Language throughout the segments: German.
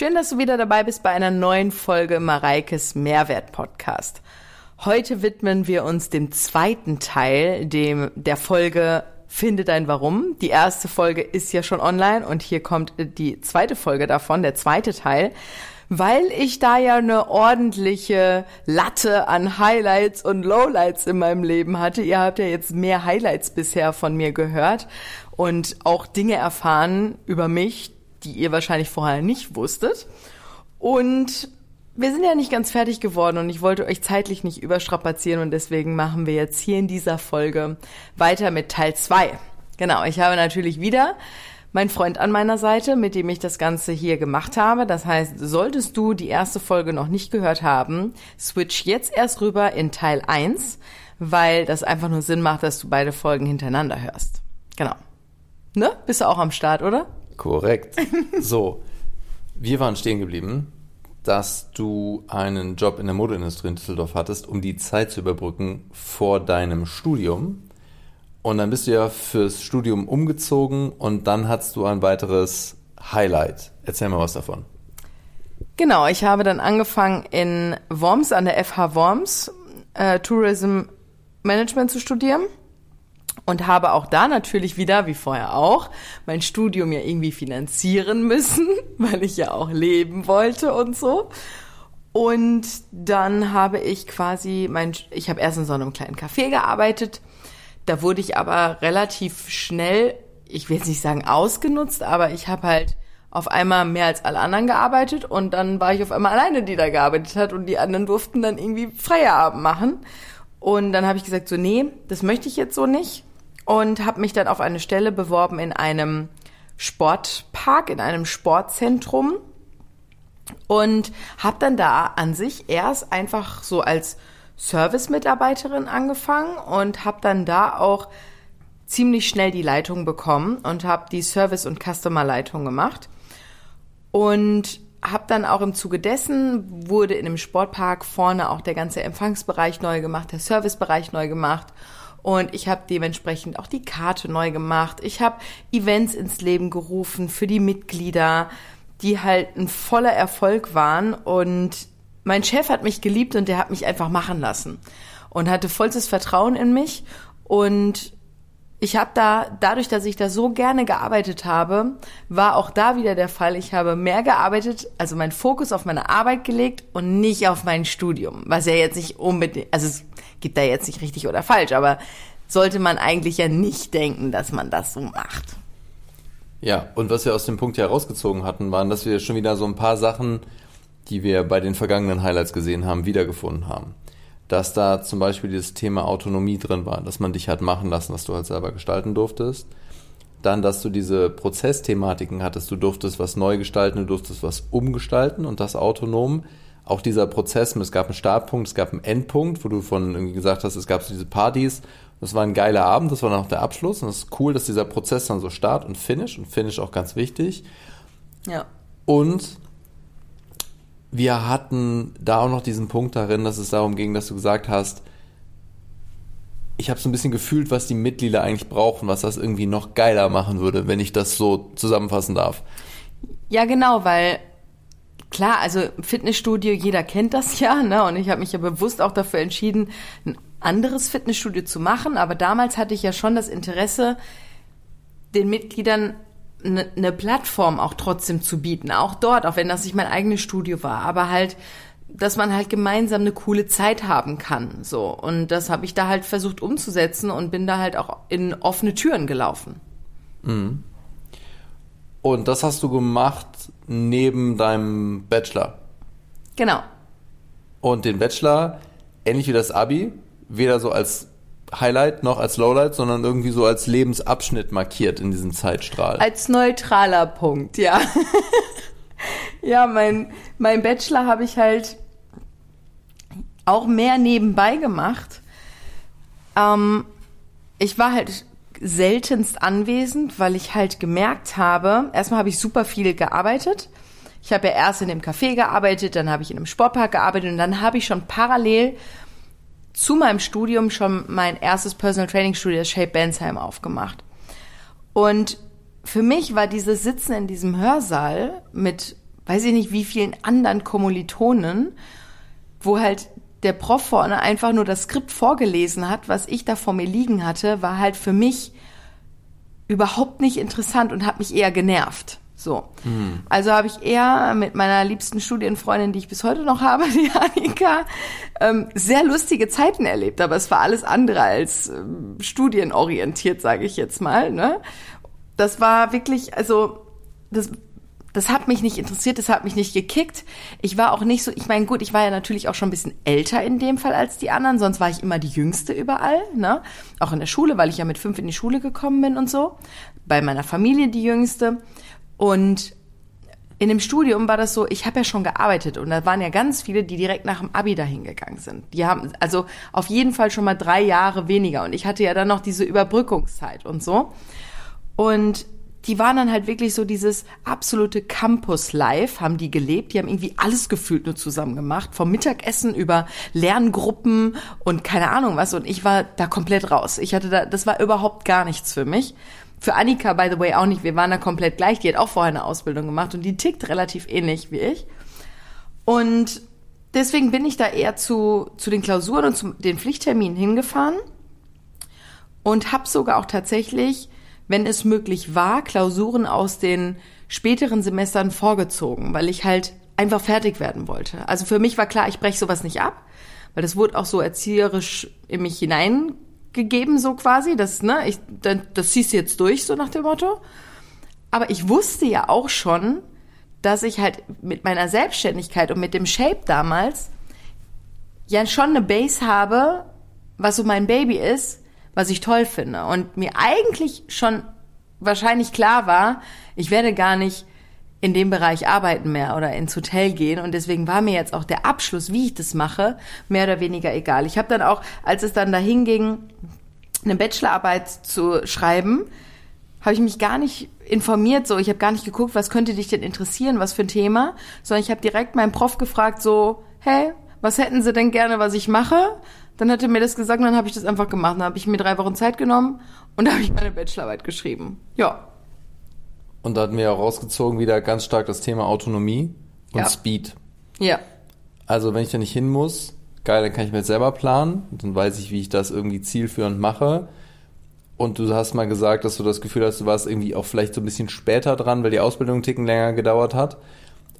Schön, dass du wieder dabei bist bei einer neuen Folge Mareikes Mehrwert Podcast. Heute widmen wir uns dem zweiten Teil, dem der Folge Finde dein Warum. Die erste Folge ist ja schon online und hier kommt die zweite Folge davon, der zweite Teil. Weil ich da ja eine ordentliche Latte an Highlights und Lowlights in meinem Leben hatte. Ihr habt ja jetzt mehr Highlights bisher von mir gehört und auch Dinge erfahren über mich, die ihr wahrscheinlich vorher nicht wusstet. Und wir sind ja nicht ganz fertig geworden und ich wollte euch zeitlich nicht überstrapazieren und deswegen machen wir jetzt hier in dieser Folge weiter mit Teil 2. Genau, ich habe natürlich wieder meinen Freund an meiner Seite, mit dem ich das Ganze hier gemacht habe. Das heißt, solltest du die erste Folge noch nicht gehört haben, switch jetzt erst rüber in Teil 1, weil das einfach nur Sinn macht, dass du beide Folgen hintereinander hörst. Genau. Ne? Bist du auch am Start, oder? Korrekt. So, wir waren stehen geblieben, dass du einen Job in der Modeindustrie in Düsseldorf hattest, um die Zeit zu überbrücken vor deinem Studium. Und dann bist du ja fürs Studium umgezogen und dann hattest du ein weiteres Highlight. Erzähl mal was davon. Genau, ich habe dann angefangen in Worms an der FH Worms äh, Tourism Management zu studieren und habe auch da natürlich wieder, wie vorher auch, mein Studium ja irgendwie finanzieren müssen, weil ich ja auch leben wollte und so. Und dann habe ich quasi mein, ich habe erst in so einem kleinen Café gearbeitet. Da wurde ich aber relativ schnell, ich will jetzt nicht sagen ausgenutzt, aber ich habe halt auf einmal mehr als alle anderen gearbeitet und dann war ich auf einmal alleine, die da gearbeitet hat und die anderen durften dann irgendwie Feierabend machen. Und dann habe ich gesagt, so nee, das möchte ich jetzt so nicht und habe mich dann auf eine Stelle beworben in einem Sportpark, in einem Sportzentrum und habe dann da an sich erst einfach so als Service-Mitarbeiterin angefangen und habe dann da auch ziemlich schnell die Leitung bekommen und habe die Service- und Customer-Leitung gemacht. Und habe dann auch im Zuge dessen wurde in dem Sportpark vorne auch der ganze Empfangsbereich neu gemacht, der Servicebereich neu gemacht und ich habe dementsprechend auch die Karte neu gemacht. Ich habe Events ins Leben gerufen für die Mitglieder, die halt ein voller Erfolg waren. Und mein Chef hat mich geliebt und der hat mich einfach machen lassen und hatte vollstes Vertrauen in mich. Und ich habe da, dadurch, dass ich da so gerne gearbeitet habe, war auch da wieder der Fall. Ich habe mehr gearbeitet, also meinen Fokus auf meine Arbeit gelegt und nicht auf mein Studium. Was ja jetzt nicht unbedingt, also es gibt da jetzt nicht richtig oder falsch, aber sollte man eigentlich ja nicht denken, dass man das so macht. Ja, und was wir aus dem Punkt herausgezogen hatten, waren, dass wir schon wieder so ein paar Sachen, die wir bei den vergangenen Highlights gesehen haben, wiedergefunden haben dass da zum Beispiel dieses Thema Autonomie drin war, dass man dich hat machen lassen, was du halt selber gestalten durftest. Dann, dass du diese Prozessthematiken hattest, du durftest was neu gestalten, du durftest was umgestalten und das autonom. Auch dieser Prozess, es gab einen Startpunkt, es gab einen Endpunkt, wo du von irgendwie gesagt hast, es gab so diese Partys. Das war ein geiler Abend, das war dann auch der Abschluss und es ist cool, dass dieser Prozess dann so Start und Finish und Finish auch ganz wichtig. Ja. Und wir hatten da auch noch diesen Punkt darin, dass es darum ging, dass du gesagt hast, ich habe so ein bisschen gefühlt, was die Mitglieder eigentlich brauchen, was das irgendwie noch geiler machen würde, wenn ich das so zusammenfassen darf. Ja, genau, weil klar, also Fitnessstudio, jeder kennt das ja, ne? Und ich habe mich ja bewusst auch dafür entschieden, ein anderes Fitnessstudio zu machen. Aber damals hatte ich ja schon das Interesse, den Mitgliedern eine ne Plattform auch trotzdem zu bieten, auch dort, auch wenn das nicht mein eigenes Studio war, aber halt, dass man halt gemeinsam eine coole Zeit haben kann, so. Und das habe ich da halt versucht umzusetzen und bin da halt auch in offene Türen gelaufen. Mhm. Und das hast du gemacht neben deinem Bachelor? Genau. Und den Bachelor, ähnlich wie das Abi, weder so als Highlight noch als Lowlight, sondern irgendwie so als Lebensabschnitt markiert in diesem Zeitstrahl. Als neutraler Punkt, ja. ja, mein, mein Bachelor habe ich halt auch mehr nebenbei gemacht. Ähm, ich war halt seltenst anwesend, weil ich halt gemerkt habe, erstmal habe ich super viel gearbeitet. Ich habe ja erst in dem Café gearbeitet, dann habe ich in einem Sportpark gearbeitet und dann habe ich schon parallel zu meinem Studium schon mein erstes Personal Training Studio, das Shape Bensheim, aufgemacht. Und für mich war dieses Sitzen in diesem Hörsaal mit, weiß ich nicht, wie vielen anderen Kommilitonen, wo halt der Prof vorne einfach nur das Skript vorgelesen hat, was ich da vor mir liegen hatte, war halt für mich überhaupt nicht interessant und hat mich eher genervt. So. Mhm. Also habe ich eher mit meiner liebsten Studienfreundin, die ich bis heute noch habe, die Annika, ähm, sehr lustige Zeiten erlebt. Aber es war alles andere als ähm, studienorientiert, sage ich jetzt mal. Ne? Das war wirklich, also das das hat mich nicht interessiert, das hat mich nicht gekickt. Ich war auch nicht so, ich meine, gut, ich war ja natürlich auch schon ein bisschen älter in dem Fall als die anderen, sonst war ich immer die Jüngste überall, ne? Auch in der Schule, weil ich ja mit fünf in die Schule gekommen bin und so. Bei meiner Familie die Jüngste. Und in dem Studium war das so, ich habe ja schon gearbeitet und da waren ja ganz viele, die direkt nach dem Abi dahin gegangen sind. Die haben also auf jeden Fall schon mal drei Jahre weniger und ich hatte ja dann noch diese Überbrückungszeit und so. Und die waren dann halt wirklich so dieses absolute Campus-Life, haben die gelebt. Die haben irgendwie alles gefühlt nur zusammen gemacht. Vom Mittagessen über Lerngruppen und keine Ahnung was. Und ich war da komplett raus. Ich hatte da, das war überhaupt gar nichts für mich. Für Annika, by the way, auch nicht. Wir waren da komplett gleich. Die hat auch vorher eine Ausbildung gemacht und die tickt relativ ähnlich wie ich. Und deswegen bin ich da eher zu, zu den Klausuren und zu den Pflichtterminen hingefahren und habe sogar auch tatsächlich wenn es möglich war, Klausuren aus den späteren Semestern vorgezogen, weil ich halt einfach fertig werden wollte. Also für mich war klar, ich breche sowas nicht ab, weil das wurde auch so erzieherisch in mich hineingegeben, so quasi, das, ne, ich, das ziehst du jetzt durch, so nach dem Motto. Aber ich wusste ja auch schon, dass ich halt mit meiner Selbstständigkeit und mit dem Shape damals ja schon eine Base habe, was so mein Baby ist, was ich toll finde. Und mir eigentlich schon wahrscheinlich klar war, ich werde gar nicht in dem Bereich arbeiten mehr oder ins Hotel gehen. Und deswegen war mir jetzt auch der Abschluss, wie ich das mache, mehr oder weniger egal. Ich habe dann auch, als es dann dahin ging, eine Bachelorarbeit zu schreiben, habe ich mich gar nicht informiert, so ich habe gar nicht geguckt, was könnte dich denn interessieren, was für ein Thema, sondern ich habe direkt meinen Prof gefragt, so, hey, was hätten Sie denn gerne, was ich mache? Dann hat er mir das gesagt dann habe ich das einfach gemacht. Dann habe ich mir drei Wochen Zeit genommen und habe ich meine Bachelorarbeit geschrieben. Ja. Und da hatten wir ja rausgezogen wieder ganz stark das Thema Autonomie und ja. Speed. Ja. Also wenn ich da nicht hin muss, geil, dann kann ich mir jetzt selber planen. Dann weiß ich, wie ich das irgendwie zielführend mache. Und du hast mal gesagt, dass du das Gefühl hast, du warst irgendwie auch vielleicht so ein bisschen später dran, weil die Ausbildung einen Ticken länger gedauert hat.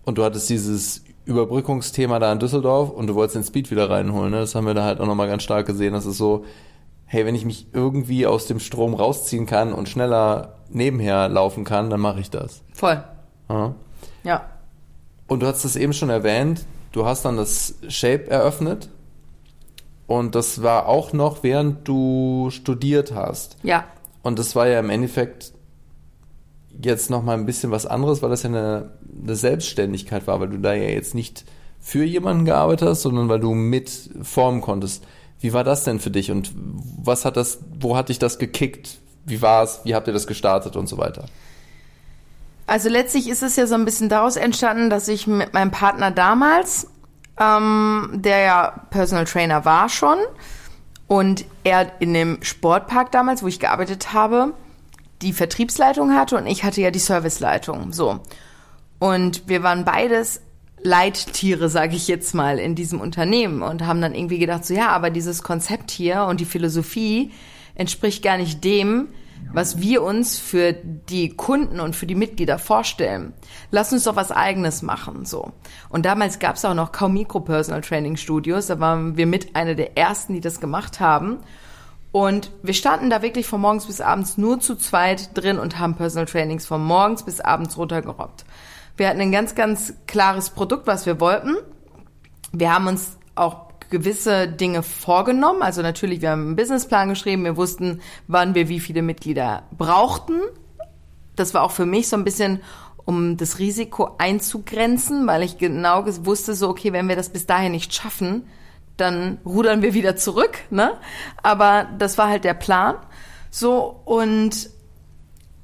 Und du hattest dieses Überbrückungsthema da in Düsseldorf und du wolltest den Speed wieder reinholen. Ne? Das haben wir da halt auch nochmal ganz stark gesehen. Das ist so, hey, wenn ich mich irgendwie aus dem Strom rausziehen kann und schneller nebenher laufen kann, dann mache ich das. Voll. Ja. ja. Und du hast es eben schon erwähnt, du hast dann das Shape eröffnet. Und das war auch noch, während du studiert hast. Ja. Und das war ja im Endeffekt jetzt noch mal ein bisschen was anderes, weil das ja eine, eine Selbstständigkeit war, weil du da ja jetzt nicht für jemanden gearbeitet hast, sondern weil du mit formen konntest. Wie war das denn für dich und was hat das, wo hat dich das gekickt? Wie war es? Wie habt ihr das gestartet und so weiter? Also letztlich ist es ja so ein bisschen daraus entstanden, dass ich mit meinem Partner damals, ähm, der ja Personal Trainer war schon, und er in dem Sportpark damals, wo ich gearbeitet habe, die Vertriebsleitung hatte und ich hatte ja die Serviceleitung. So. Und wir waren beides Leittiere, sage ich jetzt mal, in diesem Unternehmen und haben dann irgendwie gedacht, so ja, aber dieses Konzept hier und die Philosophie entspricht gar nicht dem, was wir uns für die Kunden und für die Mitglieder vorstellen. Lass uns doch was eigenes machen, so. Und damals gab es auch noch kaum Mikro-Personal Training Studios, da waren wir mit einer der ersten, die das gemacht haben. Und wir standen da wirklich von morgens bis abends nur zu zweit drin und haben Personal Trainings von morgens bis abends runtergerobbt. Wir hatten ein ganz, ganz klares Produkt, was wir wollten. Wir haben uns auch gewisse Dinge vorgenommen. Also natürlich, wir haben einen Businessplan geschrieben. Wir wussten, wann wir wie viele Mitglieder brauchten. Das war auch für mich so ein bisschen, um das Risiko einzugrenzen, weil ich genau wusste, so, okay, wenn wir das bis dahin nicht schaffen, dann rudern wir wieder zurück, ne? Aber das war halt der Plan. So, und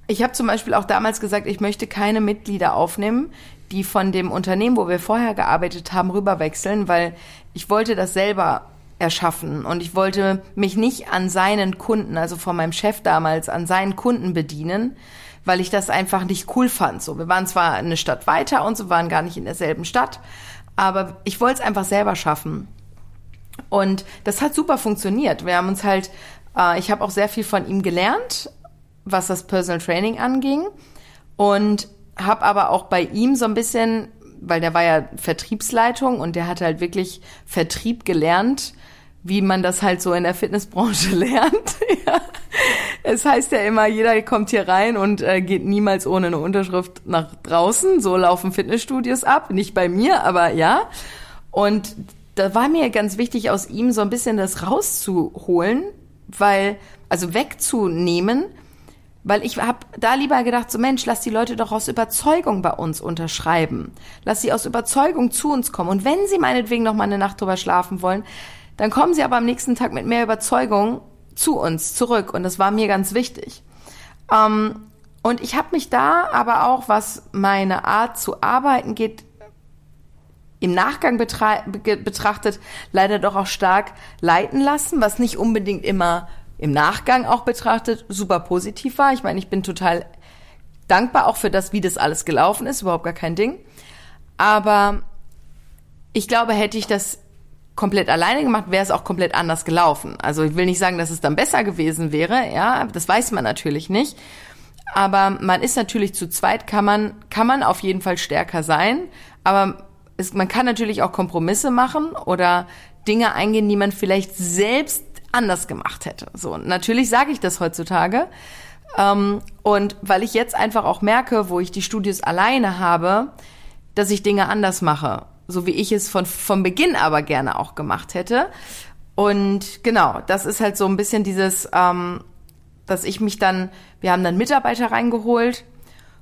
ich habe zum Beispiel auch damals gesagt, ich möchte keine Mitglieder aufnehmen, die von dem Unternehmen, wo wir vorher gearbeitet haben, rüberwechseln, weil ich wollte das selber erschaffen und ich wollte mich nicht an seinen Kunden, also von meinem Chef damals, an seinen Kunden bedienen, weil ich das einfach nicht cool fand. So, wir waren zwar eine Stadt weiter und so waren gar nicht in derselben Stadt, aber ich wollte es einfach selber schaffen. Und das hat super funktioniert. Wir haben uns halt, äh, ich habe auch sehr viel von ihm gelernt, was das Personal Training anging und habe aber auch bei ihm so ein bisschen, weil der war ja Vertriebsleitung und der hat halt wirklich Vertrieb gelernt, wie man das halt so in der Fitnessbranche lernt. Es heißt ja immer, jeder kommt hier rein und äh, geht niemals ohne eine Unterschrift nach draußen. So laufen Fitnessstudios ab. Nicht bei mir, aber ja. Und da war mir ganz wichtig, aus ihm so ein bisschen das rauszuholen, weil, also wegzunehmen, weil ich habe da lieber gedacht, so Mensch, lass die Leute doch aus Überzeugung bei uns unterschreiben. Lass sie aus Überzeugung zu uns kommen. Und wenn sie meinetwegen noch mal eine Nacht drüber schlafen wollen, dann kommen sie aber am nächsten Tag mit mehr Überzeugung zu uns zurück. Und das war mir ganz wichtig. Ähm, und ich habe mich da aber auch, was meine Art zu arbeiten geht, im Nachgang betrachtet, leider doch auch stark leiten lassen, was nicht unbedingt immer im Nachgang auch betrachtet super positiv war. Ich meine, ich bin total dankbar auch für das, wie das alles gelaufen ist, überhaupt gar kein Ding. Aber ich glaube, hätte ich das komplett alleine gemacht, wäre es auch komplett anders gelaufen. Also ich will nicht sagen, dass es dann besser gewesen wäre, ja, das weiß man natürlich nicht. Aber man ist natürlich zu zweit, kann man, kann man auf jeden Fall stärker sein. Aber es, man kann natürlich auch Kompromisse machen oder Dinge eingehen, die man vielleicht selbst anders gemacht hätte. So, natürlich sage ich das heutzutage. Ähm, und weil ich jetzt einfach auch merke, wo ich die Studios alleine habe, dass ich Dinge anders mache so wie ich es von, von Beginn aber gerne auch gemacht hätte. Und genau, das ist halt so ein bisschen dieses, ähm, dass ich mich dann, wir haben dann Mitarbeiter reingeholt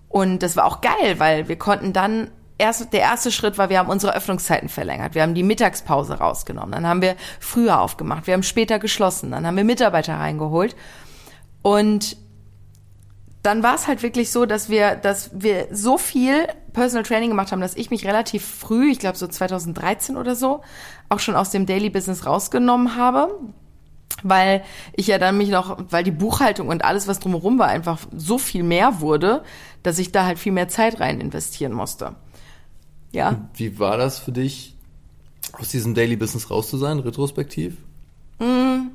und das war auch geil, weil wir konnten dann erst, der erste Schritt war, wir haben unsere Öffnungszeiten verlängert. Wir haben die Mittagspause rausgenommen. Dann haben wir früher aufgemacht. Wir haben später geschlossen. Dann haben wir Mitarbeiter reingeholt. Und dann war es halt wirklich so, dass wir, dass wir so viel Personal Training gemacht haben, dass ich mich relativ früh, ich glaube so 2013 oder so, auch schon aus dem Daily Business rausgenommen habe, weil ich ja dann mich noch, weil die Buchhaltung und alles, was drumherum war, einfach so viel mehr wurde, dass ich da halt viel mehr Zeit rein investieren musste. Ja. Wie war das für dich, aus diesem Daily Business raus zu sein, retrospektiv? Mm,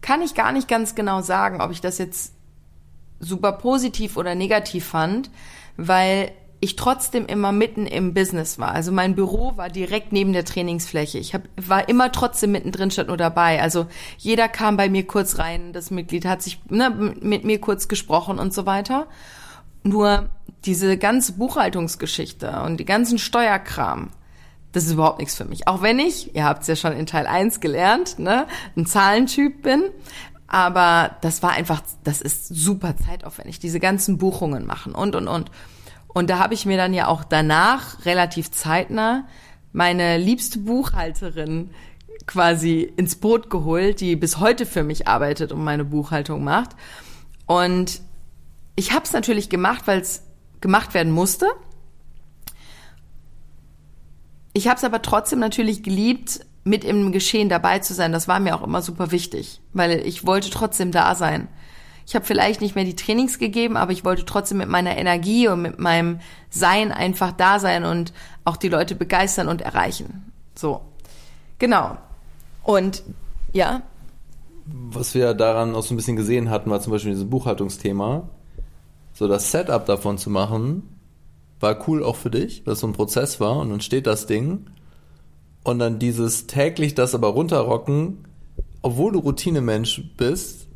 kann ich gar nicht ganz genau sagen, ob ich das jetzt super positiv oder negativ fand, weil ich trotzdem immer mitten im Business war. Also mein Büro war direkt neben der Trainingsfläche. Ich hab, war immer trotzdem mittendrin statt nur dabei. Also jeder kam bei mir kurz rein, das Mitglied hat sich ne, mit mir kurz gesprochen und so weiter. Nur diese ganze Buchhaltungsgeschichte und die ganzen Steuerkram, das ist überhaupt nichts für mich. Auch wenn ich, ihr habt es ja schon in Teil 1 gelernt, ne, ein Zahlentyp bin. Aber das war einfach, das ist super zeitaufwendig, diese ganzen Buchungen machen und, und, und. Und da habe ich mir dann ja auch danach relativ zeitnah meine liebste Buchhalterin quasi ins Boot geholt, die bis heute für mich arbeitet und meine Buchhaltung macht. Und ich habe es natürlich gemacht, weil es gemacht werden musste. Ich habe es aber trotzdem natürlich geliebt, mit im Geschehen dabei zu sein. Das war mir auch immer super wichtig, weil ich wollte trotzdem da sein. Ich habe vielleicht nicht mehr die Trainings gegeben, aber ich wollte trotzdem mit meiner Energie und mit meinem Sein einfach da sein und auch die Leute begeistern und erreichen. So. Genau. Und ja. Was wir daran auch so ein bisschen gesehen hatten, war zum Beispiel dieses Buchhaltungsthema. So das Setup davon zu machen, war cool auch für dich, weil es so ein Prozess war und dann steht das Ding und dann dieses täglich das aber runterrocken, obwohl du Routinemensch bist,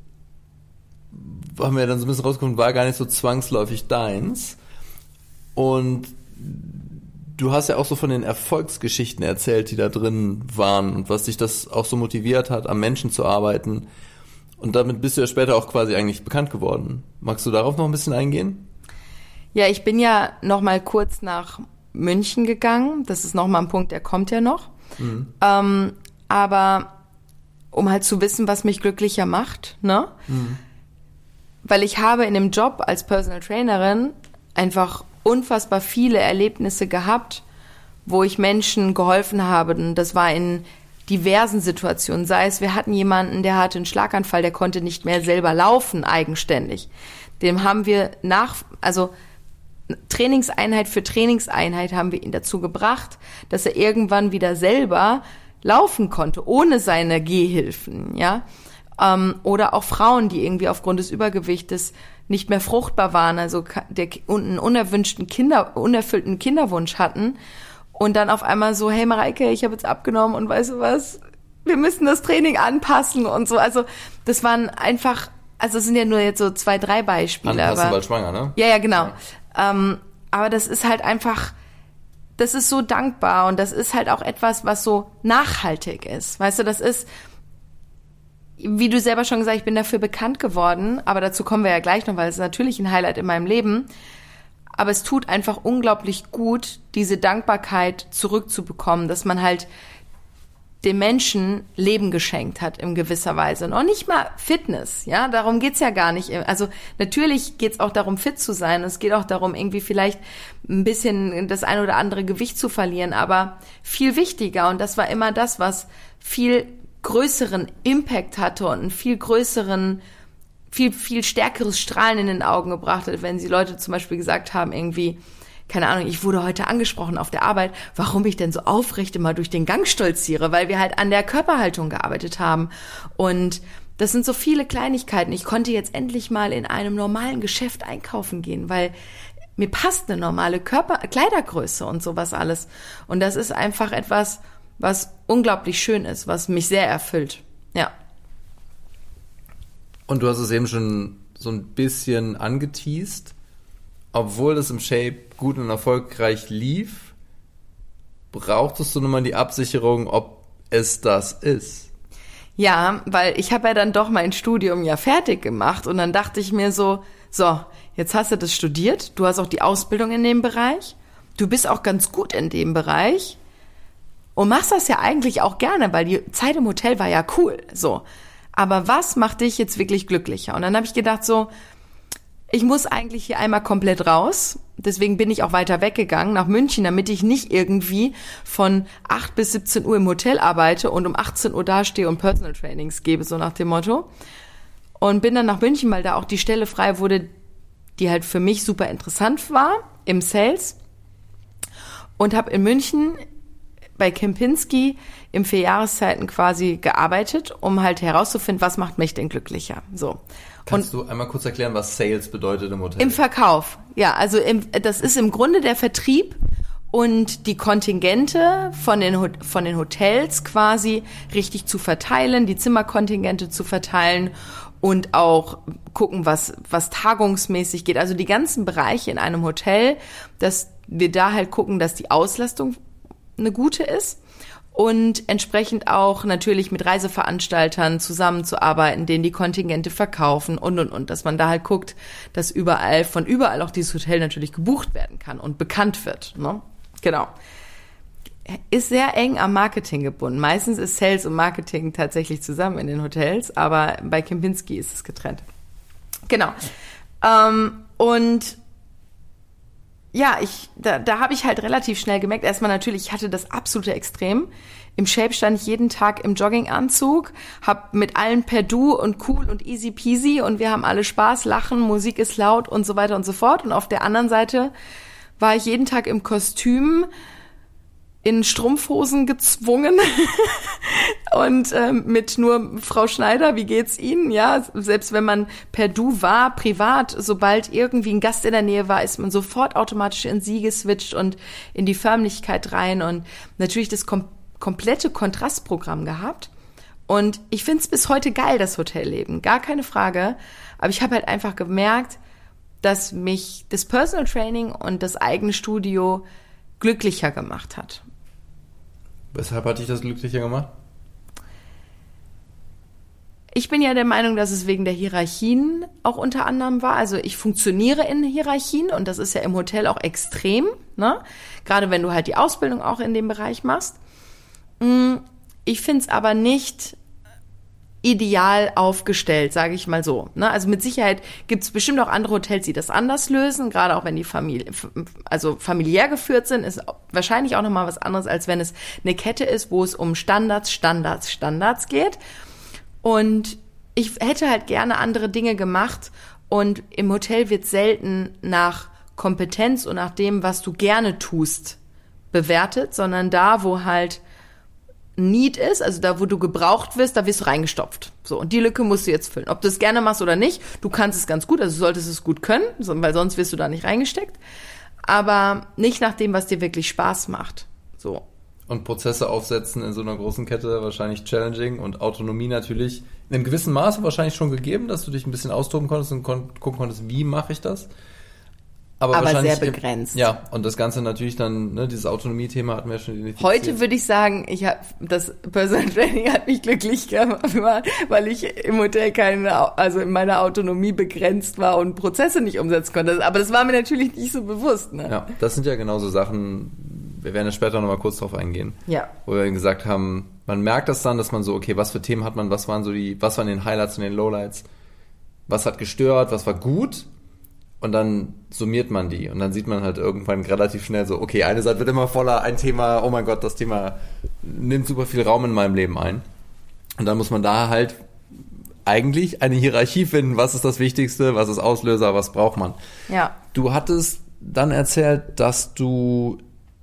haben wir dann so ein bisschen rausgekommen, war gar nicht so zwangsläufig deins. Und du hast ja auch so von den Erfolgsgeschichten erzählt, die da drin waren und was dich das auch so motiviert hat, am Menschen zu arbeiten. Und damit bist du ja später auch quasi eigentlich bekannt geworden. Magst du darauf noch ein bisschen eingehen? Ja, ich bin ja noch mal kurz nach München gegangen. Das ist noch mal ein Punkt, der kommt ja noch. Mhm. Ähm, aber um halt zu wissen, was mich glücklicher macht, ne? Mhm. Weil ich habe in dem Job als Personal Trainerin einfach unfassbar viele Erlebnisse gehabt, wo ich Menschen geholfen habe. Und das war in diversen Situationen. Sei es, wir hatten jemanden, der hatte einen Schlaganfall, der konnte nicht mehr selber laufen, eigenständig. Dem haben wir nach, also Trainingseinheit für Trainingseinheit haben wir ihn dazu gebracht, dass er irgendwann wieder selber laufen konnte, ohne seine Gehhilfen, ja. Ähm, oder auch Frauen, die irgendwie aufgrund des Übergewichtes nicht mehr fruchtbar waren, also der, einen unerwünschten Kinder, unerfüllten Kinderwunsch hatten und dann auf einmal so, hey Mareike, ich habe jetzt abgenommen und weißt du was, wir müssen das Training anpassen und so. Also das waren einfach, also es sind ja nur jetzt so zwei, drei Beispiele. Anpassen, aber, weil schwanger, ne? Ja, ja, genau. Ja. Ähm, aber das ist halt einfach, das ist so dankbar und das ist halt auch etwas, was so nachhaltig ist. Weißt du, das ist, wie du selber schon gesagt, ich bin dafür bekannt geworden, aber dazu kommen wir ja gleich noch, weil es ist natürlich ein Highlight in meinem Leben. Aber es tut einfach unglaublich gut, diese Dankbarkeit zurückzubekommen, dass man halt dem Menschen Leben geschenkt hat in gewisser Weise. Und auch nicht mal Fitness, ja, darum geht's ja gar nicht. Also natürlich geht's auch darum, fit zu sein. Es geht auch darum, irgendwie vielleicht ein bisschen das ein oder andere Gewicht zu verlieren. Aber viel wichtiger, und das war immer das, was viel größeren Impact hatte und einen viel größeren, viel, viel stärkeres Strahlen in den Augen gebracht hat, wenn sie Leute zum Beispiel gesagt haben, irgendwie, keine Ahnung, ich wurde heute angesprochen auf der Arbeit, warum ich denn so aufrecht immer durch den Gang stolziere, weil wir halt an der Körperhaltung gearbeitet haben. Und das sind so viele Kleinigkeiten. Ich konnte jetzt endlich mal in einem normalen Geschäft einkaufen gehen, weil mir passt eine normale Körper Kleidergröße und sowas alles. Und das ist einfach etwas, was unglaublich schön ist, was mich sehr erfüllt. Ja. Und du hast es eben schon so ein bisschen angeteased. Obwohl es im Shape gut und erfolgreich lief, brauchtest du nun mal die Absicherung, ob es das ist. Ja, weil ich habe ja dann doch mein Studium ja fertig gemacht und dann dachte ich mir so, so, jetzt hast du das studiert, du hast auch die Ausbildung in dem Bereich, du bist auch ganz gut in dem Bereich und machst das ja eigentlich auch gerne, weil die Zeit im Hotel war ja cool, so. Aber was macht dich jetzt wirklich glücklicher? Und dann habe ich gedacht so, ich muss eigentlich hier einmal komplett raus. Deswegen bin ich auch weiter weggegangen nach München, damit ich nicht irgendwie von 8 bis 17 Uhr im Hotel arbeite und um 18 Uhr dastehe und Personal Trainings gebe, so nach dem Motto. Und bin dann nach München, weil da auch die Stelle frei wurde, die halt für mich super interessant war im Sales. Und habe in München bei Kempinski im vier Jahreszeiten quasi gearbeitet, um halt herauszufinden, was macht mich denn glücklicher. So. Kannst und du einmal kurz erklären, was Sales bedeutet im Hotel? Im Verkauf, ja. Also im, das ist im Grunde der Vertrieb und die Kontingente von den, von den Hotels quasi richtig zu verteilen, die Zimmerkontingente zu verteilen und auch gucken, was, was tagungsmäßig geht. Also die ganzen Bereiche in einem Hotel, dass wir da halt gucken, dass die Auslastung eine gute ist und entsprechend auch natürlich mit Reiseveranstaltern zusammenzuarbeiten, denen die Kontingente verkaufen und und und, dass man da halt guckt, dass überall von überall auch dieses Hotel natürlich gebucht werden kann und bekannt wird. Ne? Genau. Ist sehr eng am Marketing gebunden. Meistens ist Sales und Marketing tatsächlich zusammen in den Hotels, aber bei Kempinski ist es getrennt. Genau. Ähm, und ja, ich, da, da habe ich halt relativ schnell gemerkt, erstmal natürlich, ich hatte das absolute Extrem. Im Shape stand ich jeden Tag im Jogginganzug, hab mit allen per Du und cool und easy peasy und wir haben alle Spaß, lachen, Musik ist laut und so weiter und so fort. Und auf der anderen Seite war ich jeden Tag im Kostüm, in Strumpfhosen gezwungen und ähm, mit nur Frau Schneider, wie geht's Ihnen? Ja, selbst wenn man per Du war, privat, sobald irgendwie ein Gast in der Nähe war, ist man sofort automatisch in Sie geswitcht und in die Förmlichkeit rein und natürlich das kom komplette Kontrastprogramm gehabt. Und ich find's bis heute geil, das Hotelleben, gar keine Frage. Aber ich habe halt einfach gemerkt, dass mich das Personal Training und das eigene Studio glücklicher gemacht hat. Weshalb hat dich das glücklicher gemacht? Ich bin ja der Meinung, dass es wegen der Hierarchien auch unter anderem war. Also ich funktioniere in Hierarchien und das ist ja im Hotel auch extrem, ne? Gerade wenn du halt die Ausbildung auch in dem Bereich machst. Mm, ich finde es aber nicht ideal aufgestellt, sage ich mal so. Ne? Also mit Sicherheit gibt es bestimmt auch andere Hotels, die das anders lösen, gerade auch wenn die Familie, also familiär geführt sind, ist wahrscheinlich auch nochmal was anderes, als wenn es eine Kette ist, wo es um Standards, Standards, Standards geht. Und ich hätte halt gerne andere Dinge gemacht und im Hotel wird selten nach Kompetenz und nach dem, was du gerne tust, bewertet, sondern da, wo halt Need ist, also da, wo du gebraucht wirst, da wirst du reingestopft. So, und die Lücke musst du jetzt füllen. Ob du es gerne machst oder nicht, du kannst es ganz gut, also solltest es gut können, weil sonst wirst du da nicht reingesteckt. Aber nicht nach dem, was dir wirklich Spaß macht. So. Und Prozesse aufsetzen in so einer großen Kette wahrscheinlich challenging und Autonomie natürlich in einem gewissen Maße wahrscheinlich schon gegeben, dass du dich ein bisschen austoben konntest und kon gucken konntest, wie mache ich das. Aber, aber sehr begrenzt. Ja, und das Ganze natürlich dann, ne, dieses Autonomie-Thema hatten wir schon identifiziert. Heute würde ich sagen, ich habe das Personal Training hat mich glücklich gemacht, weil ich im Hotel keine, also in meiner Autonomie begrenzt war und Prozesse nicht umsetzen konnte. Aber das war mir natürlich nicht so bewusst. Ne? Ja, das sind ja genauso Sachen, wir werden ja später nochmal kurz drauf eingehen. Ja. Wo wir gesagt haben, man merkt das dann, dass man so, okay, was für Themen hat man, was waren so die, was waren den Highlights und den Lowlights? Was hat gestört, was war gut? Und dann summiert man die und dann sieht man halt irgendwann relativ schnell so, okay, eine Seite wird immer voller, ein Thema, oh mein Gott, das Thema nimmt super viel Raum in meinem Leben ein. Und dann muss man da halt eigentlich eine Hierarchie finden, was ist das Wichtigste, was ist Auslöser, was braucht man. Ja. Du hattest dann erzählt, dass du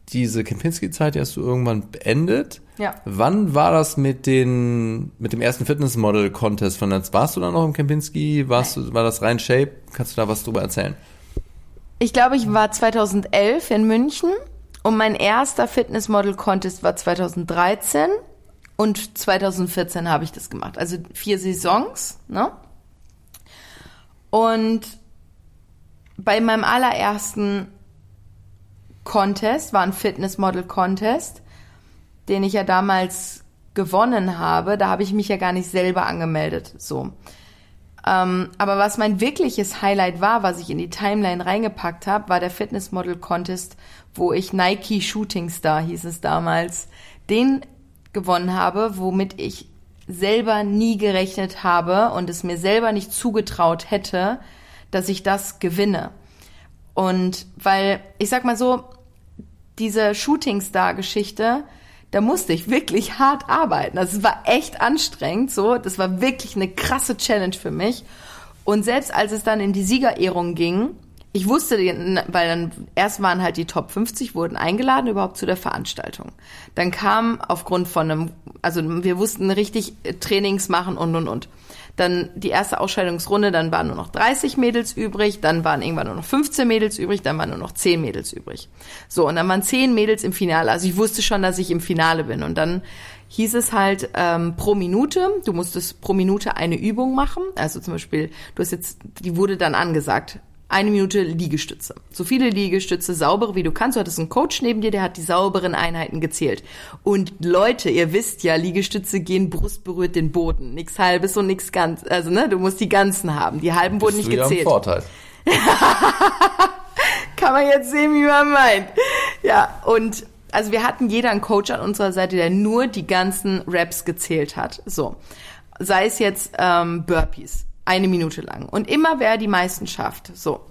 diese Kempinski-Zeit, die hast du irgendwann beendet. Ja. Wann war das mit den, mit dem ersten Fitnessmodel-Contest von Netz? Warst du da noch im Kempinski? Warst du, war das rein Shape? Kannst du da was drüber erzählen? Ich glaube, ich war 2011 in München und mein erster Fitnessmodel-Contest war 2013 und 2014 habe ich das gemacht. Also vier Saisons, ne? Und bei meinem allerersten Contest, war ein Fitnessmodel-Contest, den ich ja damals gewonnen habe. Da habe ich mich ja gar nicht selber angemeldet. So. Ähm, aber was mein wirkliches Highlight war, was ich in die Timeline reingepackt habe, war der Fitnessmodel-Contest, wo ich Nike Shooting Star hieß es damals, den gewonnen habe, womit ich selber nie gerechnet habe und es mir selber nicht zugetraut hätte, dass ich das gewinne. Und weil, ich sag mal so, diese Shootingstar-Geschichte, da musste ich wirklich hart arbeiten. Also es war echt anstrengend, so. Das war wirklich eine krasse Challenge für mich. Und selbst als es dann in die Siegerehrung ging, ich wusste, weil dann erst waren halt die Top 50 wurden eingeladen überhaupt zu der Veranstaltung. Dann kam aufgrund von einem, also wir wussten richtig Trainings machen und und und. Dann die erste Ausscheidungsrunde, dann waren nur noch 30 Mädels übrig, dann waren irgendwann nur noch 15 Mädels übrig, dann waren nur noch 10 Mädels übrig. So, und dann waren 10 Mädels im Finale. Also ich wusste schon, dass ich im Finale bin. Und dann hieß es halt ähm, pro Minute, du musstest pro Minute eine Übung machen. Also zum Beispiel, du hast jetzt, die wurde dann angesagt, eine Minute Liegestütze. So viele Liegestütze, saubere wie du kannst. Du hattest einen Coach neben dir, der hat die sauberen Einheiten gezählt. Und Leute, ihr wisst ja, Liegestütze gehen Brust berührt den Boden. Nix halbes und nix ganz. Also, ne, du musst die ganzen haben. Die halben wurden nicht gezählt. Ja Vorteil. Kann man jetzt sehen, wie man meint. Ja, und also wir hatten jeder einen Coach an unserer Seite, der nur die ganzen Raps gezählt hat. So. Sei es jetzt ähm, Burpees eine Minute lang. Und immer wer die meisten schafft. So.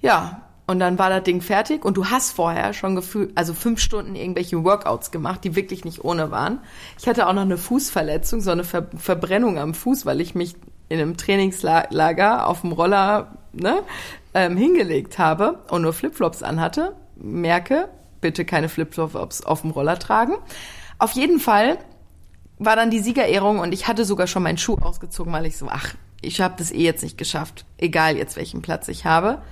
Ja, und dann war das Ding fertig und du hast vorher schon gefühlt, also fünf Stunden irgendwelche Workouts gemacht, die wirklich nicht ohne waren. Ich hatte auch noch eine Fußverletzung, so eine Ver Verbrennung am Fuß, weil ich mich in einem Trainingslager auf dem Roller ne, ähm, hingelegt habe und nur Flipflops anhatte. Merke, bitte keine Flipflops auf dem Roller tragen. Auf jeden Fall war dann die Siegerehrung und ich hatte sogar schon meinen Schuh ausgezogen, weil ich so, ach, ich habe das eh jetzt nicht geschafft, egal jetzt welchen Platz ich habe.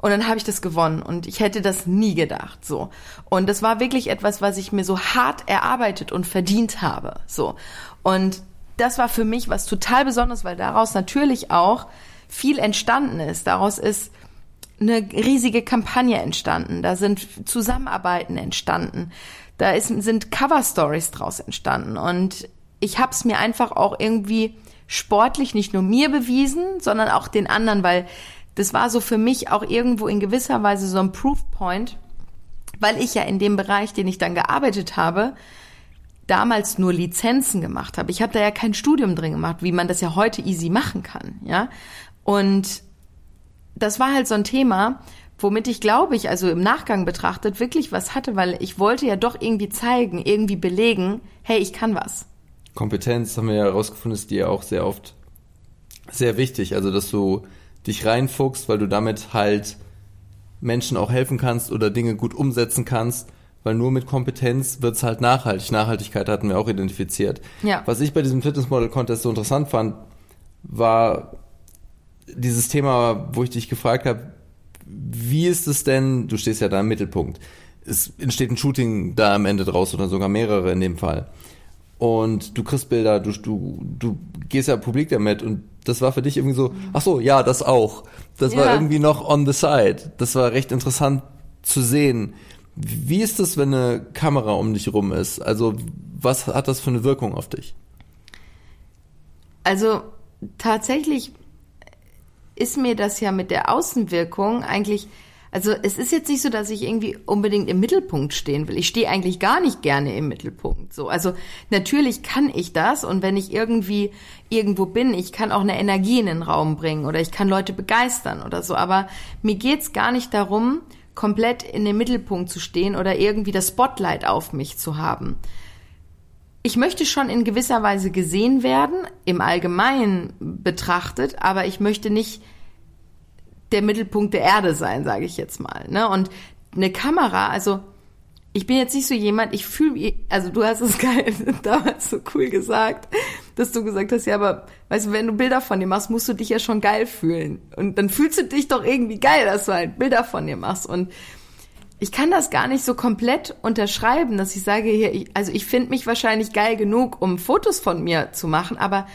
Und dann habe ich das gewonnen und ich hätte das nie gedacht, so. Und das war wirklich etwas, was ich mir so hart erarbeitet und verdient habe, so. Und das war für mich was total Besonderes, weil daraus natürlich auch viel entstanden ist. Daraus ist eine riesige Kampagne entstanden. Da sind Zusammenarbeiten entstanden. Da ist, sind Cover-Stories draus entstanden. Und ich habe es mir einfach auch irgendwie sportlich nicht nur mir bewiesen, sondern auch den anderen, weil das war so für mich auch irgendwo in gewisser Weise so ein Proof Point, weil ich ja in dem Bereich, den ich dann gearbeitet habe, damals nur Lizenzen gemacht habe. Ich habe da ja kein Studium drin gemacht, wie man das ja heute easy machen kann, ja. Und das war halt so ein Thema, womit ich glaube ich, also im Nachgang betrachtet, wirklich was hatte, weil ich wollte ja doch irgendwie zeigen, irgendwie belegen, hey, ich kann was. Kompetenz haben wir ja herausgefunden, ist dir auch sehr oft sehr wichtig. Also, dass du dich reinfuchst, weil du damit halt Menschen auch helfen kannst oder Dinge gut umsetzen kannst, weil nur mit Kompetenz wird's halt nachhaltig. Nachhaltigkeit hatten wir auch identifiziert. Ja. Was ich bei diesem Fitnessmodel Contest so interessant fand, war dieses Thema, wo ich dich gefragt habe, wie ist es denn, du stehst ja da im Mittelpunkt, es entsteht ein Shooting da am Ende draus oder sogar mehrere in dem Fall. Und du kriegst Bilder, du, du, du gehst ja publik damit und das war für dich irgendwie so, ach so, ja, das auch. Das war Ja. irgendwie noch on the side. Das war recht interessant zu sehen. Wie ist das, wenn eine Kamera um dich rum ist? Also, was hat das für eine Wirkung auf dich? Also tatsächlich ist mir das ja mit der Außenwirkung eigentlich, also es ist jetzt nicht so, dass ich irgendwie unbedingt im Mittelpunkt stehen will. Ich stehe eigentlich gar nicht gerne im Mittelpunkt. So, also natürlich kann ich das und wenn ich irgendwie irgendwo bin, ich kann auch eine Energie in den Raum bringen oder ich kann Leute begeistern oder so. Aber mir geht's gar nicht darum, komplett in den Mittelpunkt zu stehen oder irgendwie das Spotlight auf mich zu haben ich möchte schon in gewisser Weise gesehen werden, im Allgemeinen betrachtet, aber ich möchte nicht der Mittelpunkt der Erde sein, sage ich jetzt mal. Ne? Und eine Kamera, also ich bin jetzt nicht so jemand, ich fühle, also du hast es damals so cool gesagt, dass du gesagt hast, ja, aber weißt du, wenn du Bilder von dir machst, musst du dich ja schon geil fühlen. Und dann fühlst du dich doch irgendwie geil, dass du halt Bilder von dir machst. Und ich kann das gar nicht so komplett unterschreiben, dass ich sage hier, ich, also ich finde mich wahrscheinlich geil genug, um Fotos von mir zu machen, aber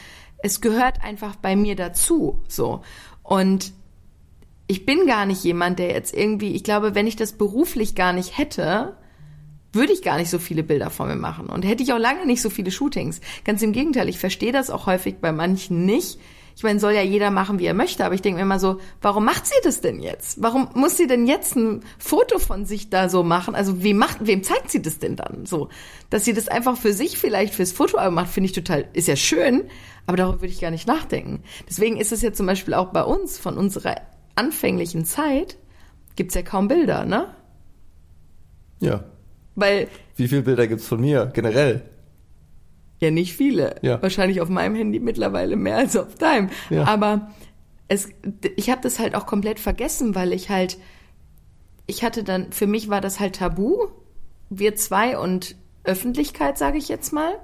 es gehört einfach bei mir dazu, so. Und ich bin gar nicht jemand, der jetzt irgendwie, ich glaube, wenn ich das beruflich gar nicht hätte, würde ich gar nicht so viele Bilder von mir machen und hätte ich auch lange nicht so viele Shootings. Ganz im Gegenteil, ich verstehe das auch häufig bei manchen nicht. Ich meine, soll ja jeder machen, wie er möchte, aber ich denke mir immer so, warum macht sie das denn jetzt? Warum muss sie denn jetzt ein Foto von sich da so machen? Also wem macht, wem zeigt sie das denn dann so? Dass sie das einfach für sich vielleicht fürs Fotoalbum macht, finde ich total, ist ja schön, aber darüber würde ich gar nicht nachdenken. Deswegen ist es ja zum Beispiel auch bei uns von unserer anfänglichen Zeit gibt's ja kaum Bilder, ne? Ja. Weil Wie viele Bilder gibt's von mir generell? Ja, nicht viele. Ja. Wahrscheinlich auf meinem Handy mittlerweile mehr als auf deinem. Ja. Aber es, ich habe das halt auch komplett vergessen, weil ich halt, ich hatte dann, für mich war das halt tabu, wir zwei und Öffentlichkeit, sage ich jetzt mal.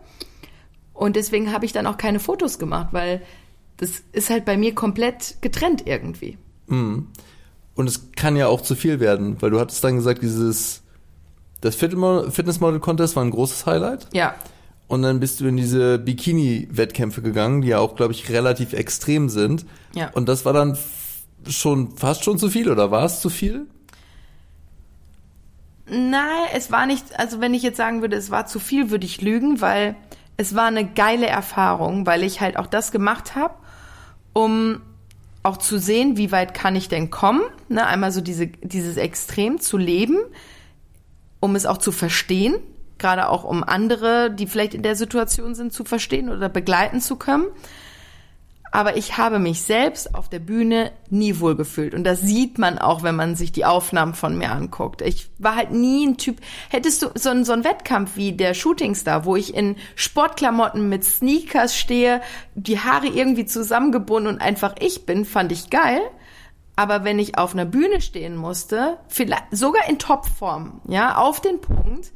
Und deswegen habe ich dann auch keine Fotos gemacht, weil das ist halt bei mir komplett getrennt irgendwie. Und es kann ja auch zu viel werden, weil du hattest dann gesagt, dieses, das Fitmo- Fitnessmodel-Contest war ein großes Highlight. Ja. Und dann bist du in diese Bikini-Wettkämpfe gegangen, die ja auch, glaube ich, relativ extrem sind. Ja. Und das war dann schon fast schon zu viel, oder war es zu viel? Nein, es war nicht, also wenn ich jetzt sagen würde, es war zu viel, würde ich lügen, weil es war eine geile Erfahrung, weil ich halt auch das gemacht habe, um auch zu sehen, wie weit kann ich denn kommen, ne? einmal so diese, dieses Extrem zu leben, um es auch zu verstehen, gerade auch um andere, die vielleicht in der Situation sind, zu verstehen oder begleiten zu können. Aber ich habe mich selbst auf der Bühne nie wohlgefühlt. Und das sieht man auch, wenn man sich die Aufnahmen von mir anguckt. Ich war halt nie ein Typ. Hättest du so, ein- so einen Wettkampf wie der Shootingstar, wo ich in Sportklamotten mit Sneakers stehe, die Haare irgendwie zusammengebunden und einfach ich bin, fand ich geil. Aber wenn ich auf einer Bühne stehen musste, vielleicht sogar in Topform, ja, auf den Punkt,